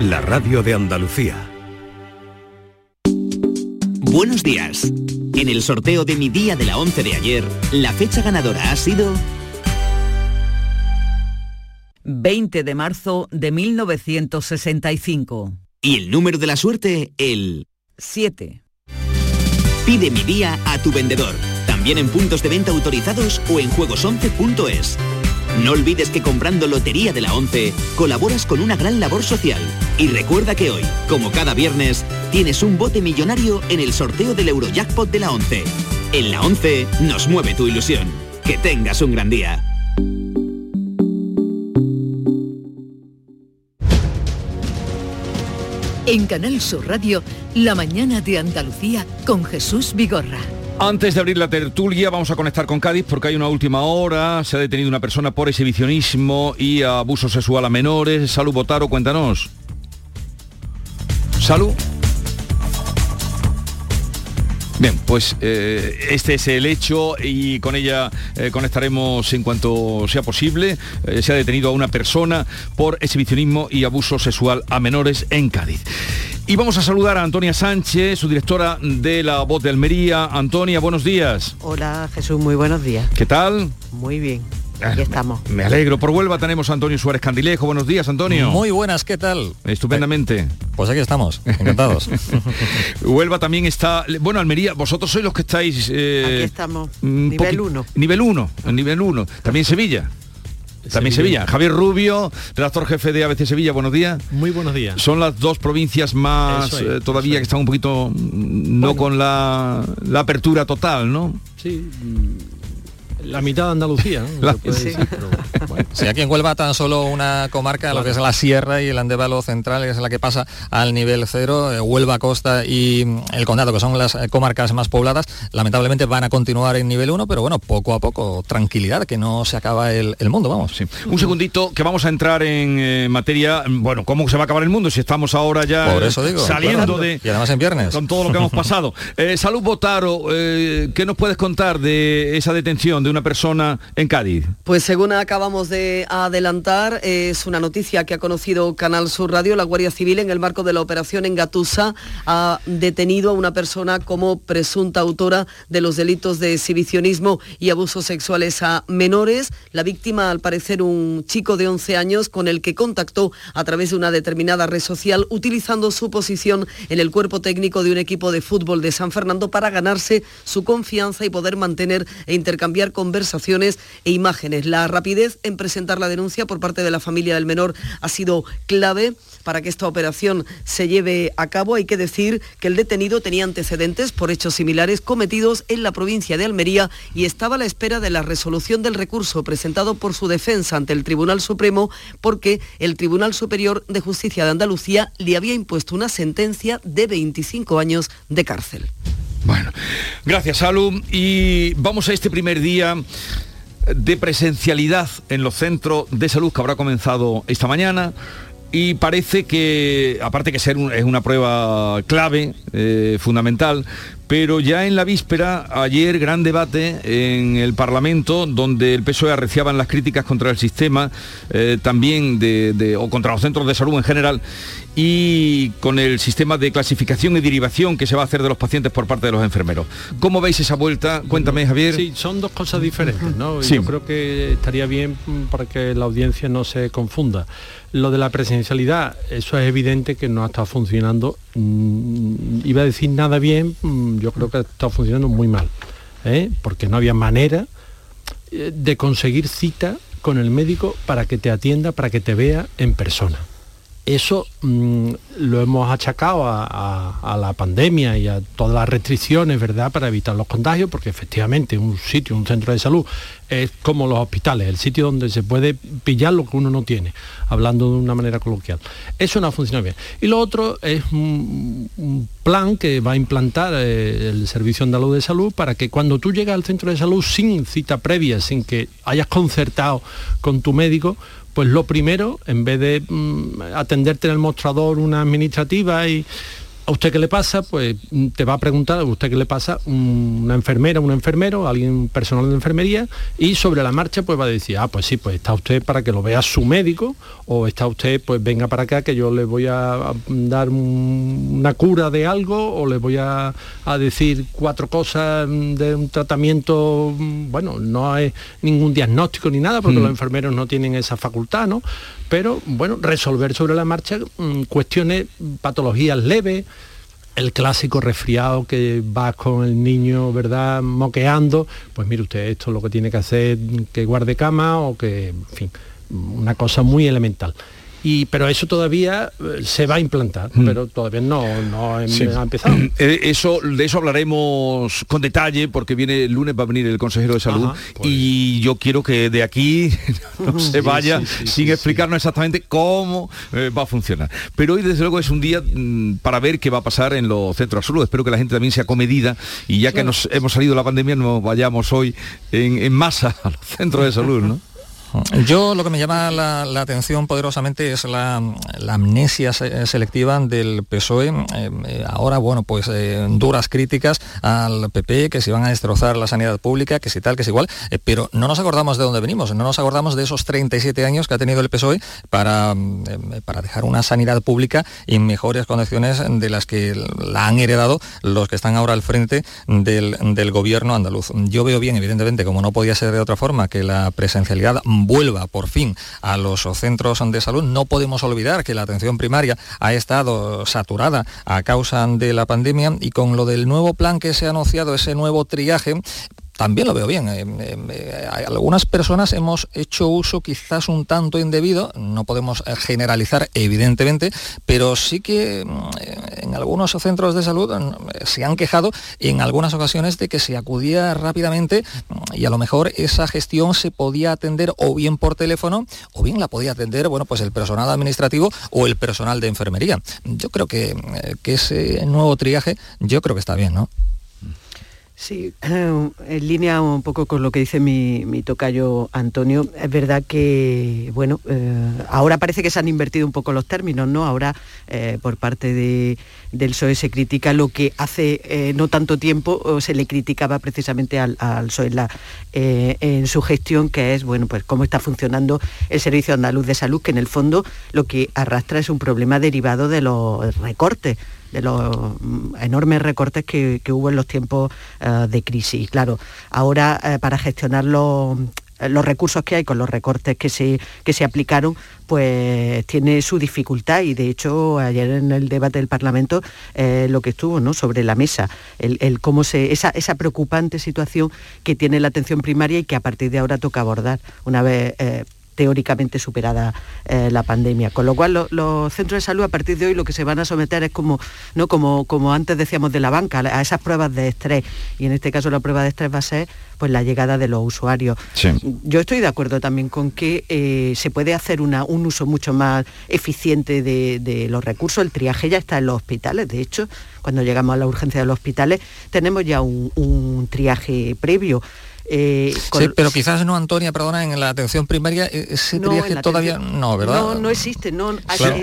S28: la radio de Andalucía.
S32: Buenos días. En el sorteo de mi día de la 11 de ayer, la fecha ganadora ha sido
S38: 20 de marzo de 1965.
S32: y el número de la suerte, el
S38: 7.
S32: Pide mi día a tu vendedor, también en puntos de venta autorizados o en juegos11.es. No olvides que comprando Lotería de la 11 colaboras con una gran labor social. Y recuerda que hoy, como cada viernes, tienes un bote millonario en el sorteo del Eurojackpot de la 11. En la 11 nos mueve tu ilusión. Que tengas un gran día.
S19: En Canal Sur Radio, La mañana de Andalucía con Jesús Vigorra.
S1: Antes de abrir la tertulia vamos a conectar con Cádiz porque hay una última hora. Se ha detenido una persona por exhibicionismo y abuso sexual a menores. Salud Botaro, cuéntanos. Salud. Bien, pues eh, este es el hecho y con ella eh, conectaremos en cuanto sea posible. Eh, se ha detenido a una persona por exhibicionismo y abuso sexual a menores en Cádiz. Y vamos a saludar a Antonia Sánchez, su directora de La Voz de Almería. Antonia, buenos días.
S51: Hola Jesús, muy buenos días.
S1: ¿Qué tal?
S51: Muy bien. Aquí estamos.
S1: Me alegro. Por Huelva tenemos a Antonio Suárez Candilejo. Buenos días, Antonio.
S52: Muy buenas, ¿qué tal?
S1: Estupendamente.
S52: Pues aquí estamos, encantados.
S1: Huelva también está... Bueno, Almería, vosotros sois los que estáis...
S51: Eh, aquí estamos, nivel 1.
S1: Nivel 1, nivel 1. También Sevilla. También Sevilla. Javier Rubio, redactor jefe de ABC Sevilla, buenos días.
S53: Muy buenos días.
S1: Son las dos provincias más eh, todavía que están un poquito mm, no con la, la, apertura total, ¿no?
S53: Sí, la mitad de Andalucía. ¿no?
S52: sí. aquí en Huelva tan solo una comarca, lo que es la sierra y el Andévalo central, es la que pasa al nivel cero, eh, Huelva, Costa y mm, el Condado, que son las eh, comarcas más pobladas, lamentablemente van a continuar en nivel 1, pero bueno, poco a poco, tranquilidad, que no se acaba el, mundo, vamos.
S1: Sí. Un segundito, que vamos a entrar en eh, materia, bueno, ¿cómo se va a acabar el mundo si estamos ahora ya
S52: Por eso digo,
S1: saliendo de...
S52: Y además en viernes.
S1: Con todo lo que hemos pasado. Salud Botaro, ¿qué nos puedes contar de esa detención de una persona en Cádiz?
S8: Pues según acabamos de adelantar, es una noticia que ha conocido Canal Sur Radio, la Guardia Civil en el marco de la operación en Gatusa ha detenido a una persona como presunta autora de los delitos de exhibicionismo y abusos sexuales a menores. La víctima, al parecer, un chico de 11 años con el que contactó a través de una determinada red social utilizando su posición en el cuerpo técnico de un equipo de fútbol de San Fernando para ganarse su confianza y poder mantener e intercambiar conversaciones e imágenes. La rapidez en presentar la denuncia por parte de la familia del menor ha sido clave para que esta operación se lleve a cabo. Hay que decir que el detenido tenía antecedentes por hechos similares cometidos en la provincia de Almería y estaba a la espera de la resolución del recurso presentado por su defensa ante el Tribunal Supremo porque el Tribunal Superior de Justicia de Andalucía le había impuesto una sentencia de 25 años de cárcel.
S1: Bueno, gracias, Salud. Y vamos a este primer día de presencialidad en los centros de salud que habrá comenzado esta mañana y parece que, aparte que ser es una prueba clave, eh, fundamental, pero ya en la víspera, ayer gran debate en el Parlamento, donde el PSOE arreciaban las críticas contra el sistema, eh, también de, o contra los centros de salud en general, y con el sistema de clasificación y derivación que se va a hacer de los pacientes por parte de los enfermeros. ¿Cómo veis esa vuelta? Cuéntame, Javier.
S53: Sí, son dos cosas diferentes, ¿no? Yo creo que estaría bien para que la audiencia no se confunda. Lo de la presencialidad, eso es evidente que no ha estado funcionando, mm, iba a decir nada bien, mm, yo creo que ha estado funcionando muy mal, ¿eh? porque no había manera eh, de conseguir cita con el médico para que te atienda, para que te vea en persona. Eso mm, lo hemos achacado a, la pandemia y a todas las restricciones, ¿verdad?, para evitar los contagios, porque efectivamente un sitio, un centro de salud, es como los hospitales, el sitio donde se puede pillar lo que uno no tiene, hablando de una manera coloquial. Eso no ha funcionado bien. Y lo otro es un, plan que va a implantar eh, el Servicio Andaluz de Salud para que cuando tú llegas al centro de salud sin cita previa, sin que hayas concertado con tu médico, pues lo primero, en vez de mm, atenderte en el mostrador una administrativa y ¿A usted qué le pasa? Pues mm, te va a preguntar, ¿a usted qué le pasa? Una enfermera, un enfermero, alguien personal de enfermería, y sobre la marcha pues va a decir, ah, pues sí, pues está usted para que lo vea su médico, o está usted, pues venga para acá que yo le voy a dar una cura de algo, o le voy a, decir cuatro cosas de un tratamiento, bueno, no hay ningún diagnóstico ni nada, porque mm. los enfermeros no tienen esa facultad, ¿no? Pero, bueno, resolver sobre la marcha mm, cuestiones, patologías leves, el clásico resfriado que vas con el niño, ¿verdad?, moqueando, pues mire usted, esto es lo que tiene que hacer, que guarde cama o que, en fin, una cosa muy elemental pero eso todavía eh, se va a implantar, mm. pero todavía no, no ha empezado.
S1: Eh, eso, de eso hablaremos con detalle porque viene el lunes va a venir el consejero de salud pues. y yo quiero que de aquí no se vaya sin explicarnos exactamente cómo eh, va a funcionar. Pero hoy desde luego es un día mm, para ver qué va a pasar en los centros de salud. Espero que la gente también sea comedida y ya que nos hemos salido de la pandemia no vayamos hoy en, en masa a los centros de salud, ¿no?
S52: Yo lo que me llama la, atención poderosamente es la, amnesia selectiva del PSOE. Eh, eh, ahora, bueno, pues eh, duras críticas al PP, que se van a destrozar la sanidad pública, que si tal, que si igual, pero no nos acordamos de dónde venimos, no nos acordamos de esos 37 años que ha tenido el PSOE para, para dejar una sanidad pública en mejores condiciones de las que la han heredado los que están ahora al frente del, del gobierno andaluz. Yo veo bien, evidentemente, como no podía ser de otra forma, que la presencialidad vuelva por fin a los centros de salud. No podemos olvidar que la atención primaria ha estado saturada a causa de la pandemia y con lo del nuevo plan que se ha anunciado, ese nuevo triaje, también lo veo bien. Eh, eh, eh, algunas personas hemos hecho uso quizás un tanto indebido, no podemos generalizar evidentemente, pero sí que mm, en algunos centros de salud mm, se han quejado en algunas ocasiones de que se acudía rápidamente mm, y a lo mejor esa gestión se podía atender o bien por teléfono o bien la podía atender bueno, pues el personal administrativo o el personal de enfermería. Yo creo que, que ese nuevo triaje, yo creo que está bien, ¿no?
S51: Sí, en línea un poco con lo que dice mi, tocayo Antonio, es verdad que, bueno, eh, ahora parece que se han invertido un poco los términos, ¿no? Ahora eh, por parte de, del PSOE se critica lo que hace eh, no tanto tiempo se le criticaba precisamente al, al PSOE en su gestión, que es, bueno, pues cómo está funcionando el Servicio Andaluz de Salud, que en el fondo lo que arrastra es un problema derivado de los recortes de los enormes recortes que, hubo en los tiempos eh, de crisis. Claro, ahora eh, para gestionar los, recursos que hay con los recortes que se, que se aplicaron, pues tiene su dificultad y de hecho ayer en el debate del Parlamento eh, lo que estuvo ¿no? sobre la mesa, el, cómo se, esa, esa, preocupante situación que tiene la atención primaria y que a partir de ahora toca abordar una vez teóricamente superada eh, la pandemia. Con lo cual los centros de salud a partir de hoy lo que se van a someter es como, ¿no? como, como antes decíamos de la banca, a esas pruebas de estrés. Y en este caso la prueba de estrés va a ser pues la llegada de los usuarios. Yo estoy de acuerdo también con que eh, se puede hacer una, un uso mucho más eficiente de, los recursos. El triaje ya está en los hospitales. De hecho, cuando llegamos a la urgencia de los hospitales tenemos ya un triaje previo.
S52: Eh, sí, pero quizás no, Antonia, perdona, en la atención primaria eh, ese triaje todavía no, ¿verdad?
S51: No, no existe. No,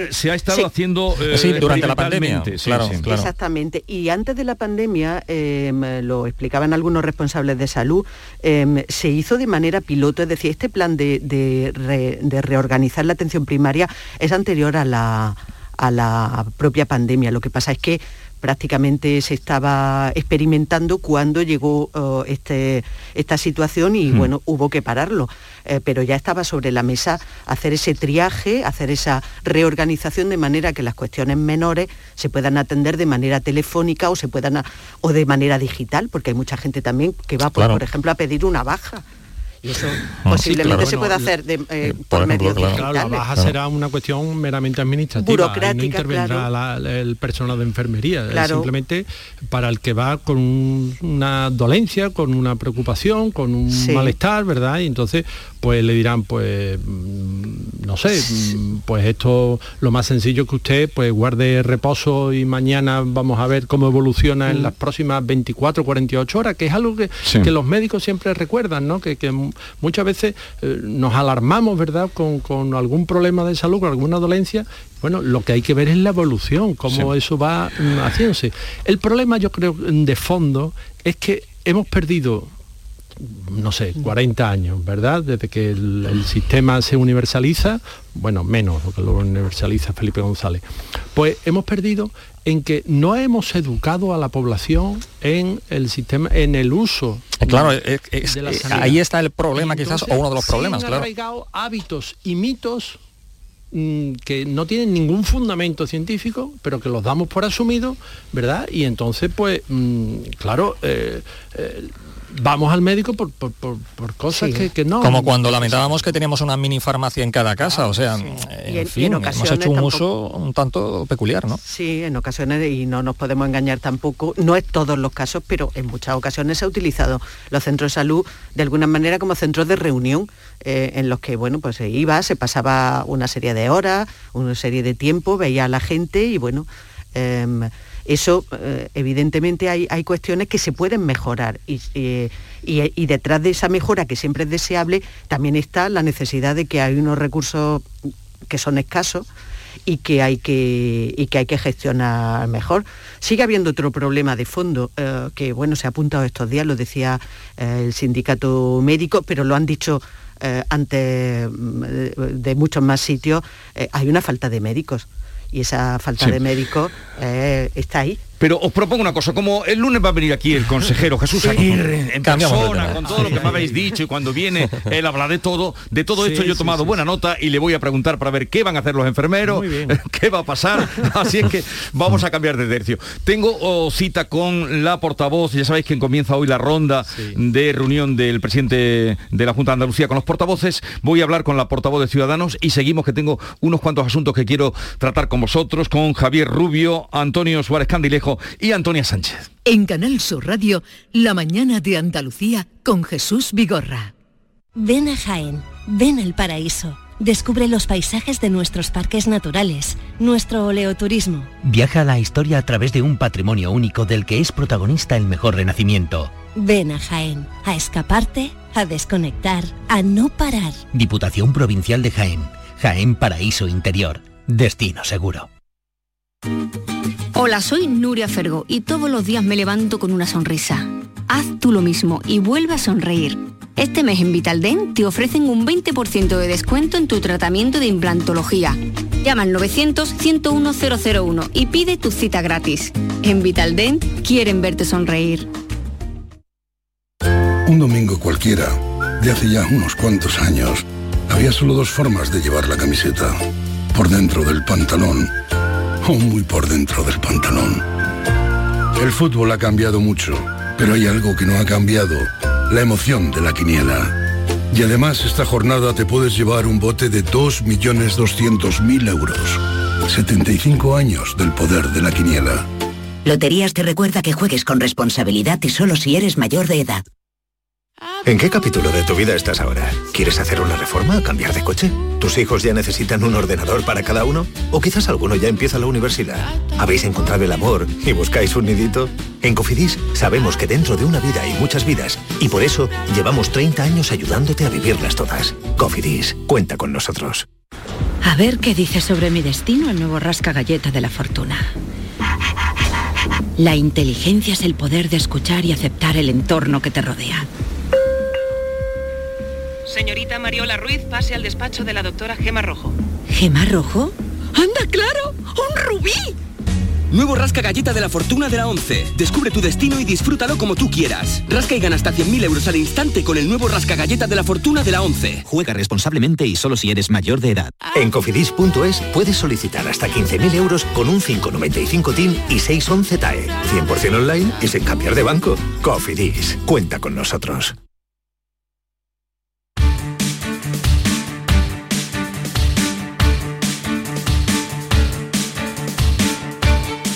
S1: Se ha estado haciendo
S52: eh, durante la pandemia.
S51: claro, Exactamente. Y antes de la pandemia, em, lo explicaban algunos responsables de salud, em, se hizo de manera piloto, es decir, este plan de, de reorganizar la atención primaria es anterior a la, a la propia pandemia. Lo que pasa es que prácticamente se estaba experimentando cuando llegó oh, este, esta situación y bueno, hubo que pararlo. Eh, pero ya estaba sobre la mesa hacer ese triaje, hacer esa reorganización de manera que las cuestiones menores se puedan atender de manera telefónica o se puedan o de manera digital, porque hay mucha gente también que va, por ejemplo, a pedir una baja y eso ah, posiblemente se puede hacer de, eh, por, medio de
S53: claro, la baja será una cuestión meramente administrativa.
S51: Burocrática,
S53: no intervendrá el personal de enfermería. Es simplemente para el que va con una dolencia, con una preocupación, con un malestar, ¿verdad? Y entonces pues le dirán, pues, mm, no sé, mm, pues esto lo más sencillo que usted pues guarde reposo y mañana vamos a ver cómo evoluciona en mm. las próximas 24, 48 horas, que es algo que, que los médicos siempre recuerdan, ¿no? Que, que muchas veces eh, nos alarmamos, ¿verdad?, con, algún problema de salud, con alguna dolencia. Bueno, lo que hay que ver es la evolución, cómo eso va haciéndose. El problema, yo creo, de fondo, es que hemos perdido no sé, 40 años, ¿verdad? Desde que el, sistema se universaliza, bueno, menos lo que lo universaliza Felipe González, pues hemos perdido en que no hemos educado a la población en el sistema, en el uso.
S52: Eh, claro, eh, ahí está el problema quizás, o uno de los problemas,
S53: claro. arraigado hábitos y mitos mm, que no tienen ningún fundamento científico, pero que los damos por asumido, ¿verdad? Y entonces, pues, mm, claro, eh, vamos al médico por, cosas que, no.
S52: Como cuando lamentábamos que teníamos una mini farmacia en cada casa, o sea, en, fin, hemos hecho un uso un tanto peculiar, ¿no?
S51: Sí, en ocasiones, y no nos podemos engañar tampoco, no es todos los casos, pero en muchas ocasiones se ha utilizado los centros de salud de alguna manera como centros de reunión, eh, en los que, bueno, pues se iba, se pasaba una serie de horas, una serie de tiempo, veía a la gente y bueno, em, Eso, eh, evidentemente, hay, hay, cuestiones que se pueden mejorar y, y, detrás de esa mejora, que siempre es deseable, también está la necesidad de que hay unos recursos que son escasos y que hay que, y que, hay que gestionar mejor. Sigue habiendo otro problema de fondo eh, que bueno se ha apuntado estos días, lo decía eh, el sindicato médico, pero lo han dicho antes mm, de muchos más sitios, hay una falta de médicos y esa falta de médicos está ahí.
S1: Pero os propongo una cosa, como el lunes va a venir aquí el consejero Jesús Aguirre en persona, con todo lo que me habéis dicho, y cuando viene él habla de todo, de todo esto yo he tomado buena nota y le voy a preguntar para ver qué van a hacer los enfermeros, qué va a pasar, así es que vamos a cambiar de tercio. Tengo oh, cita con la portavoz, ya sabéis que comienza hoy la ronda de reunión del presidente de la Junta de Andalucía con los portavoces, voy a hablar con la portavoz de Ciudadanos y seguimos que tengo unos cuantos asuntos que quiero tratar con vosotros, con Javier Rubio, Antonio Suárez Candilejo, y Antonia Sánchez.
S19: En Canal Sur Radio, La mañana de Andalucía con Jesús Vigorra.
S54: Ven a Jaén, ven al paraíso. Descubre los paisajes de nuestros parques naturales, nuestro oleoturismo.
S55: Viaja a la historia a través de un patrimonio único del que es protagonista el mejor renacimiento.
S54: Ven a Jaén, a escaparte, a desconectar, a no parar.
S55: Diputación Provincial de Jaén, Jaén Paraíso Interior, destino seguro.
S56: Hola, soy Nuria Fergo y todos los días me levanto con una sonrisa. Haz tú lo mismo y vuelve a sonreír. Este mes en Vitaldent te ofrecen un 20% de descuento en tu tratamiento de implantología. Llama al 900-101-001 y pide tu cita gratis. En Vitaldent quieren verte sonreír.
S57: Un domingo cualquiera, de hace ya unos cuantos años, había solo dos formas de llevar la camiseta. Por dentro del pantalón muy por dentro del pantalón. El fútbol ha cambiado mucho, pero hay algo que no ha cambiado, la emoción de la quiniela. Y además esta jornada te puedes llevar un bote de 2.200.000 euros. 75 años del poder de la quiniela.
S58: Loterías te recuerda que juegues con responsabilidad y solo si eres mayor de edad.
S28: ¿En qué capítulo de tu vida estás ahora? ¿Quieres hacer una reforma o cambiar de coche? ¿Tus hijos ya necesitan un ordenador para cada uno? ¿O quizás alguno ya empieza la universidad? ¿Habéis encontrado el amor y buscáis un nidito? En Cofidis sabemos que dentro de una vida hay muchas vidas y por eso llevamos 30 años ayudándote a vivirlas todas. Cofidis, cuenta con nosotros.
S59: A ver qué dice sobre mi destino el nuevo rasca galleta de la fortuna. La inteligencia es el poder de escuchar y aceptar el entorno que te rodea.
S60: Señorita Mariola Ruiz, pase al despacho de la doctora Gema Rojo.
S59: ¿Gema Rojo? ¡Anda, claro! ¡Un rubí!
S61: Nuevo Rasca Galleta de la Fortuna de la 11. Descubre tu destino y disfrútalo como tú quieras. Rasca y gana hasta 100.000 euros al instante con el nuevo Rasca Galleta de la Fortuna de la 11.
S32: Juega responsablemente y solo si eres mayor de edad. En cofidis.es puedes solicitar hasta 15.000 euros con un 595 TIN y 611 TAE. 100% online y sin cambiar de banco. Cofidis. Cuenta con nosotros.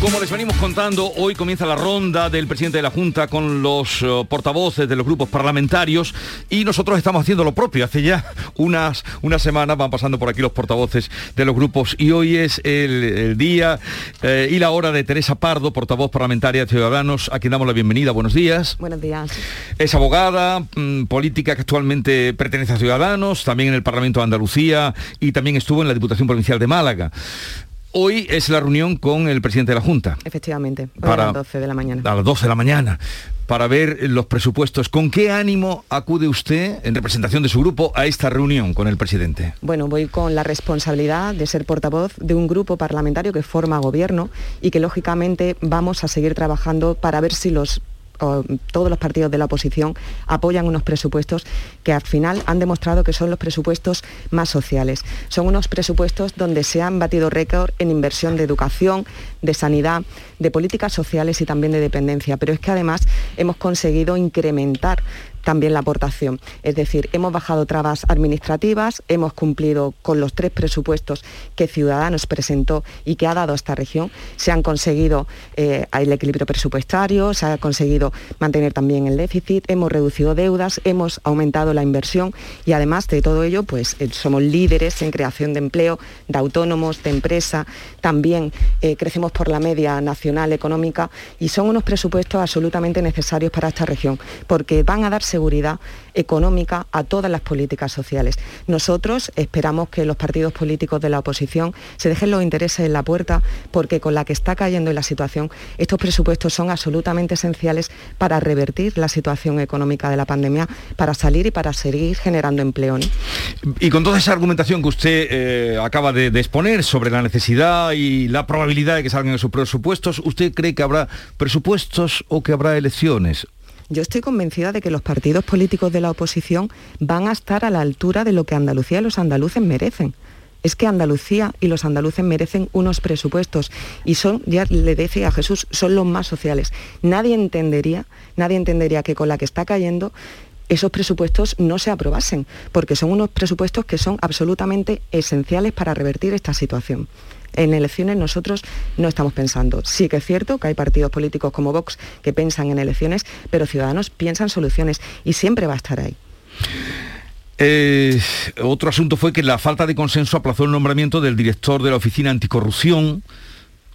S1: Como les venimos contando, hoy comienza la ronda del presidente de la Junta con los eh, portavoces de los grupos parlamentarios y nosotros estamos haciendo lo propio. Hace ya unas, unas semanas van pasando por aquí los portavoces de los grupos y hoy es el, día eh, y la hora de Teresa Pardo, portavoz parlamentaria de Ciudadanos, a quien damos la bienvenida. Buenos días.
S62: Buenos días.
S1: Es abogada, mm, política que actualmente pertenece a Ciudadanos, también en el Parlamento de Andalucía y también estuvo en la Diputación Provincial de Málaga. Hoy es la reunión con el presidente de la Junta.
S62: Efectivamente, a las 12 de la mañana.
S1: A las 12 de la mañana, para ver los presupuestos. ¿Con qué ánimo acude usted, en representación de su grupo, a esta reunión con el presidente?
S62: Bueno, voy con la responsabilidad de ser portavoz de un grupo parlamentario que forma gobierno y que, lógicamente, vamos a seguir trabajando para ver si los todos los partidos de la oposición apoyan unos presupuestos que al final han demostrado que son los presupuestos más sociales. Son unos presupuestos donde se han batido récord en inversión de educación, de sanidad, de políticas sociales y también de dependencia. Pero es que además hemos conseguido incrementar también la aportación. Es decir, hemos bajado trabas administrativas, hemos cumplido con los tres presupuestos que Ciudadanos presentó y que ha dado a esta región. Se han conseguido eh, el equilibrio presupuestario, se ha conseguido mantener también el déficit, hemos reducido deudas, hemos aumentado la inversión y además de todo ello, pues eh, somos líderes en creación de empleo, de autónomos, de empresa, también eh, crecemos por la media nacional económica y son unos presupuestos absolutamente necesarios para esta región, porque van a dar seguridad económica a todas las políticas sociales. Nosotros esperamos que los partidos políticos de la oposición se dejen los intereses en la puerta, porque con la que está cayendo la situación, estos presupuestos son absolutamente esenciales para revertir la situación económica de la pandemia, para salir y para seguir generando empleo.
S1: Y con toda esa argumentación que usted eh, acaba de, de exponer sobre la necesidad y la probabilidad de que salgan esos presupuestos, ¿usted cree que habrá presupuestos o que habrá elecciones?
S62: Yo estoy convencida de que los partidos políticos de la oposición van a estar a la altura de lo que Andalucía y los andaluces merecen. Es que Andalucía y los andaluces merecen unos presupuestos y son, ya le decía a Jesús, son los más sociales. Nadie entendería, nadie entendería que con la que está cayendo esos presupuestos no se aprobasen, porque son unos presupuestos que son absolutamente esenciales para revertir esta situación. En elecciones nosotros no estamos pensando. Sí que es cierto que hay partidos políticos como Vox que piensan en elecciones, pero Ciudadanos piensan soluciones y siempre va a estar ahí.
S1: Eh, otro asunto fue que la falta de consenso aplazó el nombramiento del director de la Oficina Anticorrupción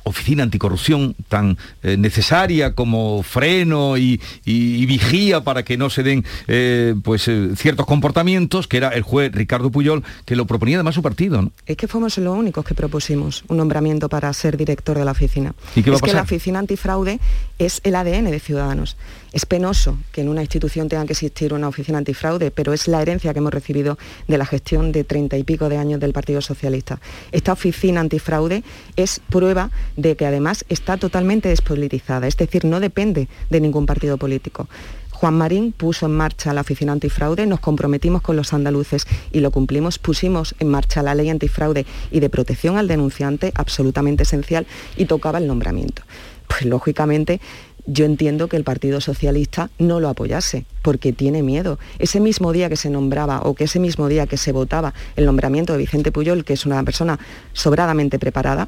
S1: oficina anticorrupción tan eh, necesaria como freno y, vigía para que no se den eh, pues eh, ciertos comportamientos, que era el juez Ricardo Puyol, que lo proponía además su partido.
S62: Es que fuimos los únicos que propusimos un nombramiento para ser director de la oficina.
S1: ¿Y qué va
S62: es
S1: a
S62: que la oficina antifraude es el ADN de Ciudadanos. Es penoso que en una institución tenga que existir una oficina antifraude, pero es la herencia que hemos recibido de la gestión de treinta y pico de años del Partido Socialista. Esta oficina antifraude es prueba de que además está totalmente despolitizada, es decir, no depende de ningún partido político. Juan Marín puso en marcha la oficina antifraude, nos comprometimos con los andaluces y lo cumplimos, pusimos en marcha la ley antifraude y de protección al denunciante, absolutamente esencial, y tocaba el nombramiento. Pues lógicamente yo entiendo que el Partido Socialista no lo apoyase, porque tiene miedo. Ese mismo día que se nombraba o que ese mismo día que se votaba el nombramiento de Vicente Puyol, que es una persona sobradamente preparada,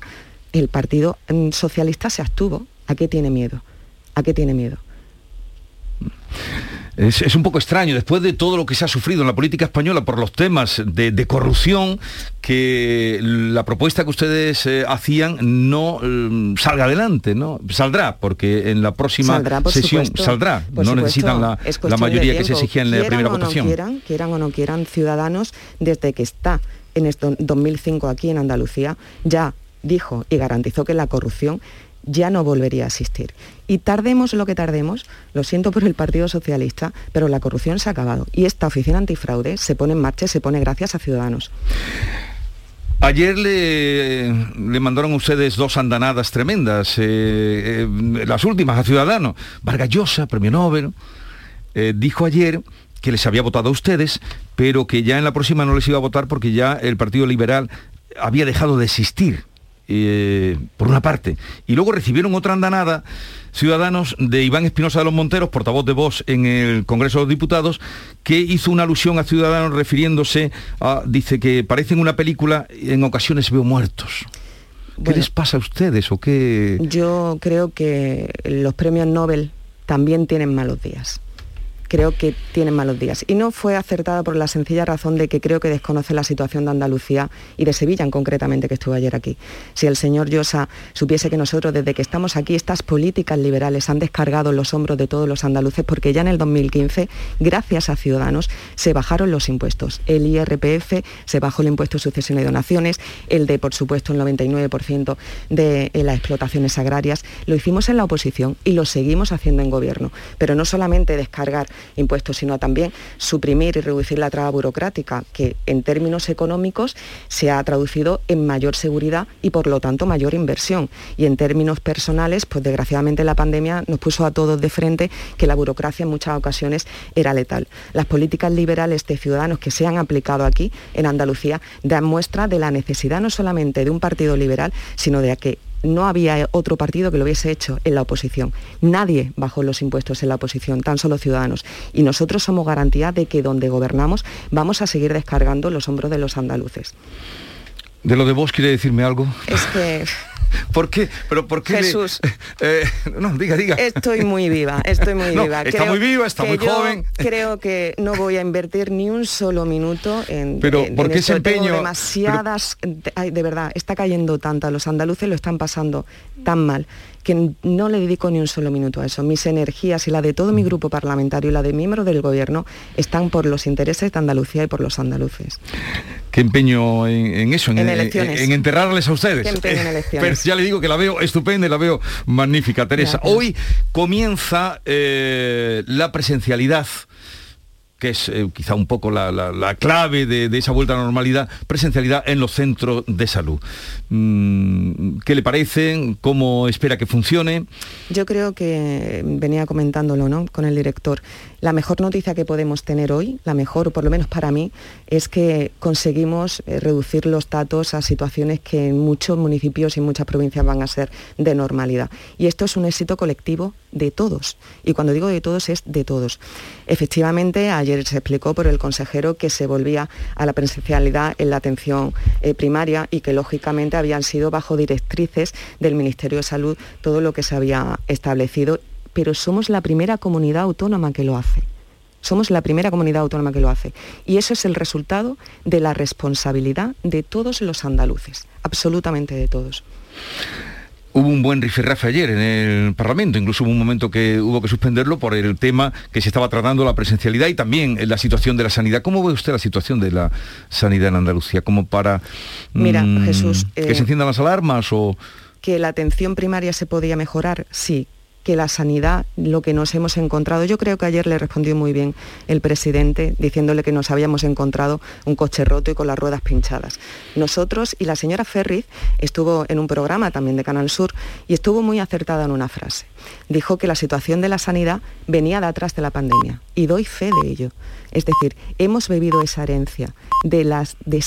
S62: el Partido mm, Socialista se abstuvo. ¿A qué tiene miedo? ¿A qué tiene miedo?
S1: Es, un poco extraño, después de todo lo que se ha sufrido en la política española por los temas de, corrupción, que la propuesta que ustedes eh, hacían no mm, salga adelante, ¿no? Saldrá, porque en la próxima sesión saldrá. no necesitan la, mayoría que se exigía en la primera votación.
S62: quieran, quieran o no quieran, ciudadanos, desde que está en este 2005 aquí en Andalucía, ya dijo y garantizó que la corrupción ya no volvería a existir. Y tardemos lo que tardemos, lo siento por el Partido Socialista, pero la corrupción se ha acabado. Y esta oficina antifraude se pone en marcha y se pone gracias a Ciudadanos.
S1: Ayer le, le, mandaron ustedes dos andanadas tremendas, eh, eh, las últimas a Ciudadanos. Vargas Llosa, premio Nobel, eh, dijo ayer que les había votado a ustedes, pero que ya en la próxima no les iba a votar porque ya el Partido Liberal había dejado de existir. Eh, por una parte. Y luego recibieron otra andanada ciudadanos de Iván Espinosa de los Monteros, portavoz de Vox en el Congreso de los Diputados, que hizo una alusión a Ciudadanos refiriéndose a, dice que parece en una película, en ocasiones veo muertos. ¿Qué les pasa a ustedes o qué?
S62: Yo creo que los premios Nobel también tienen malos días creo que tienen malos días. Y no fue acertada por la sencilla razón de que creo que desconoce la situación de Andalucía y de Sevilla en concretamente, que estuvo ayer aquí. Si el señor Llosa supiese que nosotros desde que estamos aquí, estas políticas liberales han descargado los hombros de todos los andaluces, porque ya en el 2015, gracias a Ciudadanos, se bajaron los impuestos. El IRPF, se bajó el impuesto de sucesión y donaciones, el de, por supuesto, el 99% de eh, las explotaciones agrarias. Lo hicimos en la oposición y lo seguimos haciendo en gobierno. Pero no solamente descargar impuestos, sino también suprimir y reducir la traba burocrática, que en términos económicos se ha traducido en mayor seguridad y por lo tanto mayor inversión. Y en términos personales, pues desgraciadamente la pandemia nos puso a todos de frente que la burocracia en muchas ocasiones era letal. Las políticas liberales de ciudadanos que se han aplicado aquí en Andalucía dan muestra de la necesidad no solamente de un partido liberal, sino de que no había otro partido que lo hubiese hecho en la oposición. Nadie bajó los impuestos en la oposición, tan solo ciudadanos. Y nosotros somos garantía de que donde gobernamos vamos a seguir descargando los hombros de los andaluces.
S1: ¿De lo de vos quiere decirme algo?
S62: Es que
S1: ¿Por qué? ¿Pero por qué
S62: Jesús.
S1: Eh, no, diga, diga.
S62: Estoy muy viva, estoy muy
S1: No,
S62: viva.
S1: está muy viva, está muy joven.
S62: Creo que no voy a invertir ni un solo minuto en.
S1: Pero,
S62: en-
S1: ¿por qué ese
S62: Tengo
S1: empeño?
S62: demasiadas. ay, de verdad, está cayendo tanto. Los andaluces lo están pasando tan mal que no le dedico ni un solo minuto a eso. Mis energías y la de todo mi grupo parlamentario y la de miembros del gobierno están por los intereses de Andalucía y por los andaluces.
S1: ¿Qué empeño en, en eso? En,
S62: En
S1: en-
S62: elecciones.
S1: en enterrarles a ustedes.
S62: ¿Qué empeño en
S1: Eh,
S62: elecciones?
S1: Pero ya le digo que la veo estupenda y la veo magnífica, Teresa.
S62: Gracias.
S1: Hoy comienza eh, la presencialidad que es eh, quizá un poco la, la- la clave de, de esa vuelta a la normalidad, presencialidad en los centros de salud. Mm, ¿Qué le parece? ¿Cómo espera que funcione?
S62: Yo creo que venía comentándolo ¿no? con el director. La mejor noticia que podemos tener hoy, la mejor, o por lo menos para mí, es que conseguimos eh, reducir los datos a situaciones que en muchos municipios y en muchas provincias van a ser de normalidad. Y esto es un éxito colectivo de todos. Y cuando digo de todos es de todos. Efectivamente, ayer se explicó por el consejero que se volvía a la presencialidad en la atención eh, primaria y que lógicamente habían sido bajo directrices del Ministerio de Salud todo lo que se había establecido, pero somos la primera comunidad autónoma que lo hace. Somos la primera comunidad autónoma que lo hace. Y eso es el resultado de la responsabilidad de todos los andaluces, absolutamente de todos.
S1: Hubo un buen rifirrafe ayer en el Parlamento, incluso hubo un momento que hubo que suspenderlo por el tema que se estaba tratando, la presencialidad y también la situación de la sanidad. ¿Cómo ve usted la situación de la sanidad en Andalucía? ¿Como para
S62: Mira,
S1: mm,
S62: Jesús,
S1: que
S62: eh,
S1: se enciendan las alarmas o...?
S62: que la atención primaria se podía mejorar, sí. Que la sanidad, lo que nos hemos encontrado, yo creo que ayer le respondió muy bien el presidente diciéndole que nos habíamos encontrado un coche roto y con las ruedas pinchadas. Nosotros y la señora Ferriz estuvo en un programa también de Canal Sur y estuvo muy acertada en una frase. Dijo que la situación de la sanidad venía de atrás de la pandemia y doy fe de ello. Es decir, hemos bebido esa herencia de las de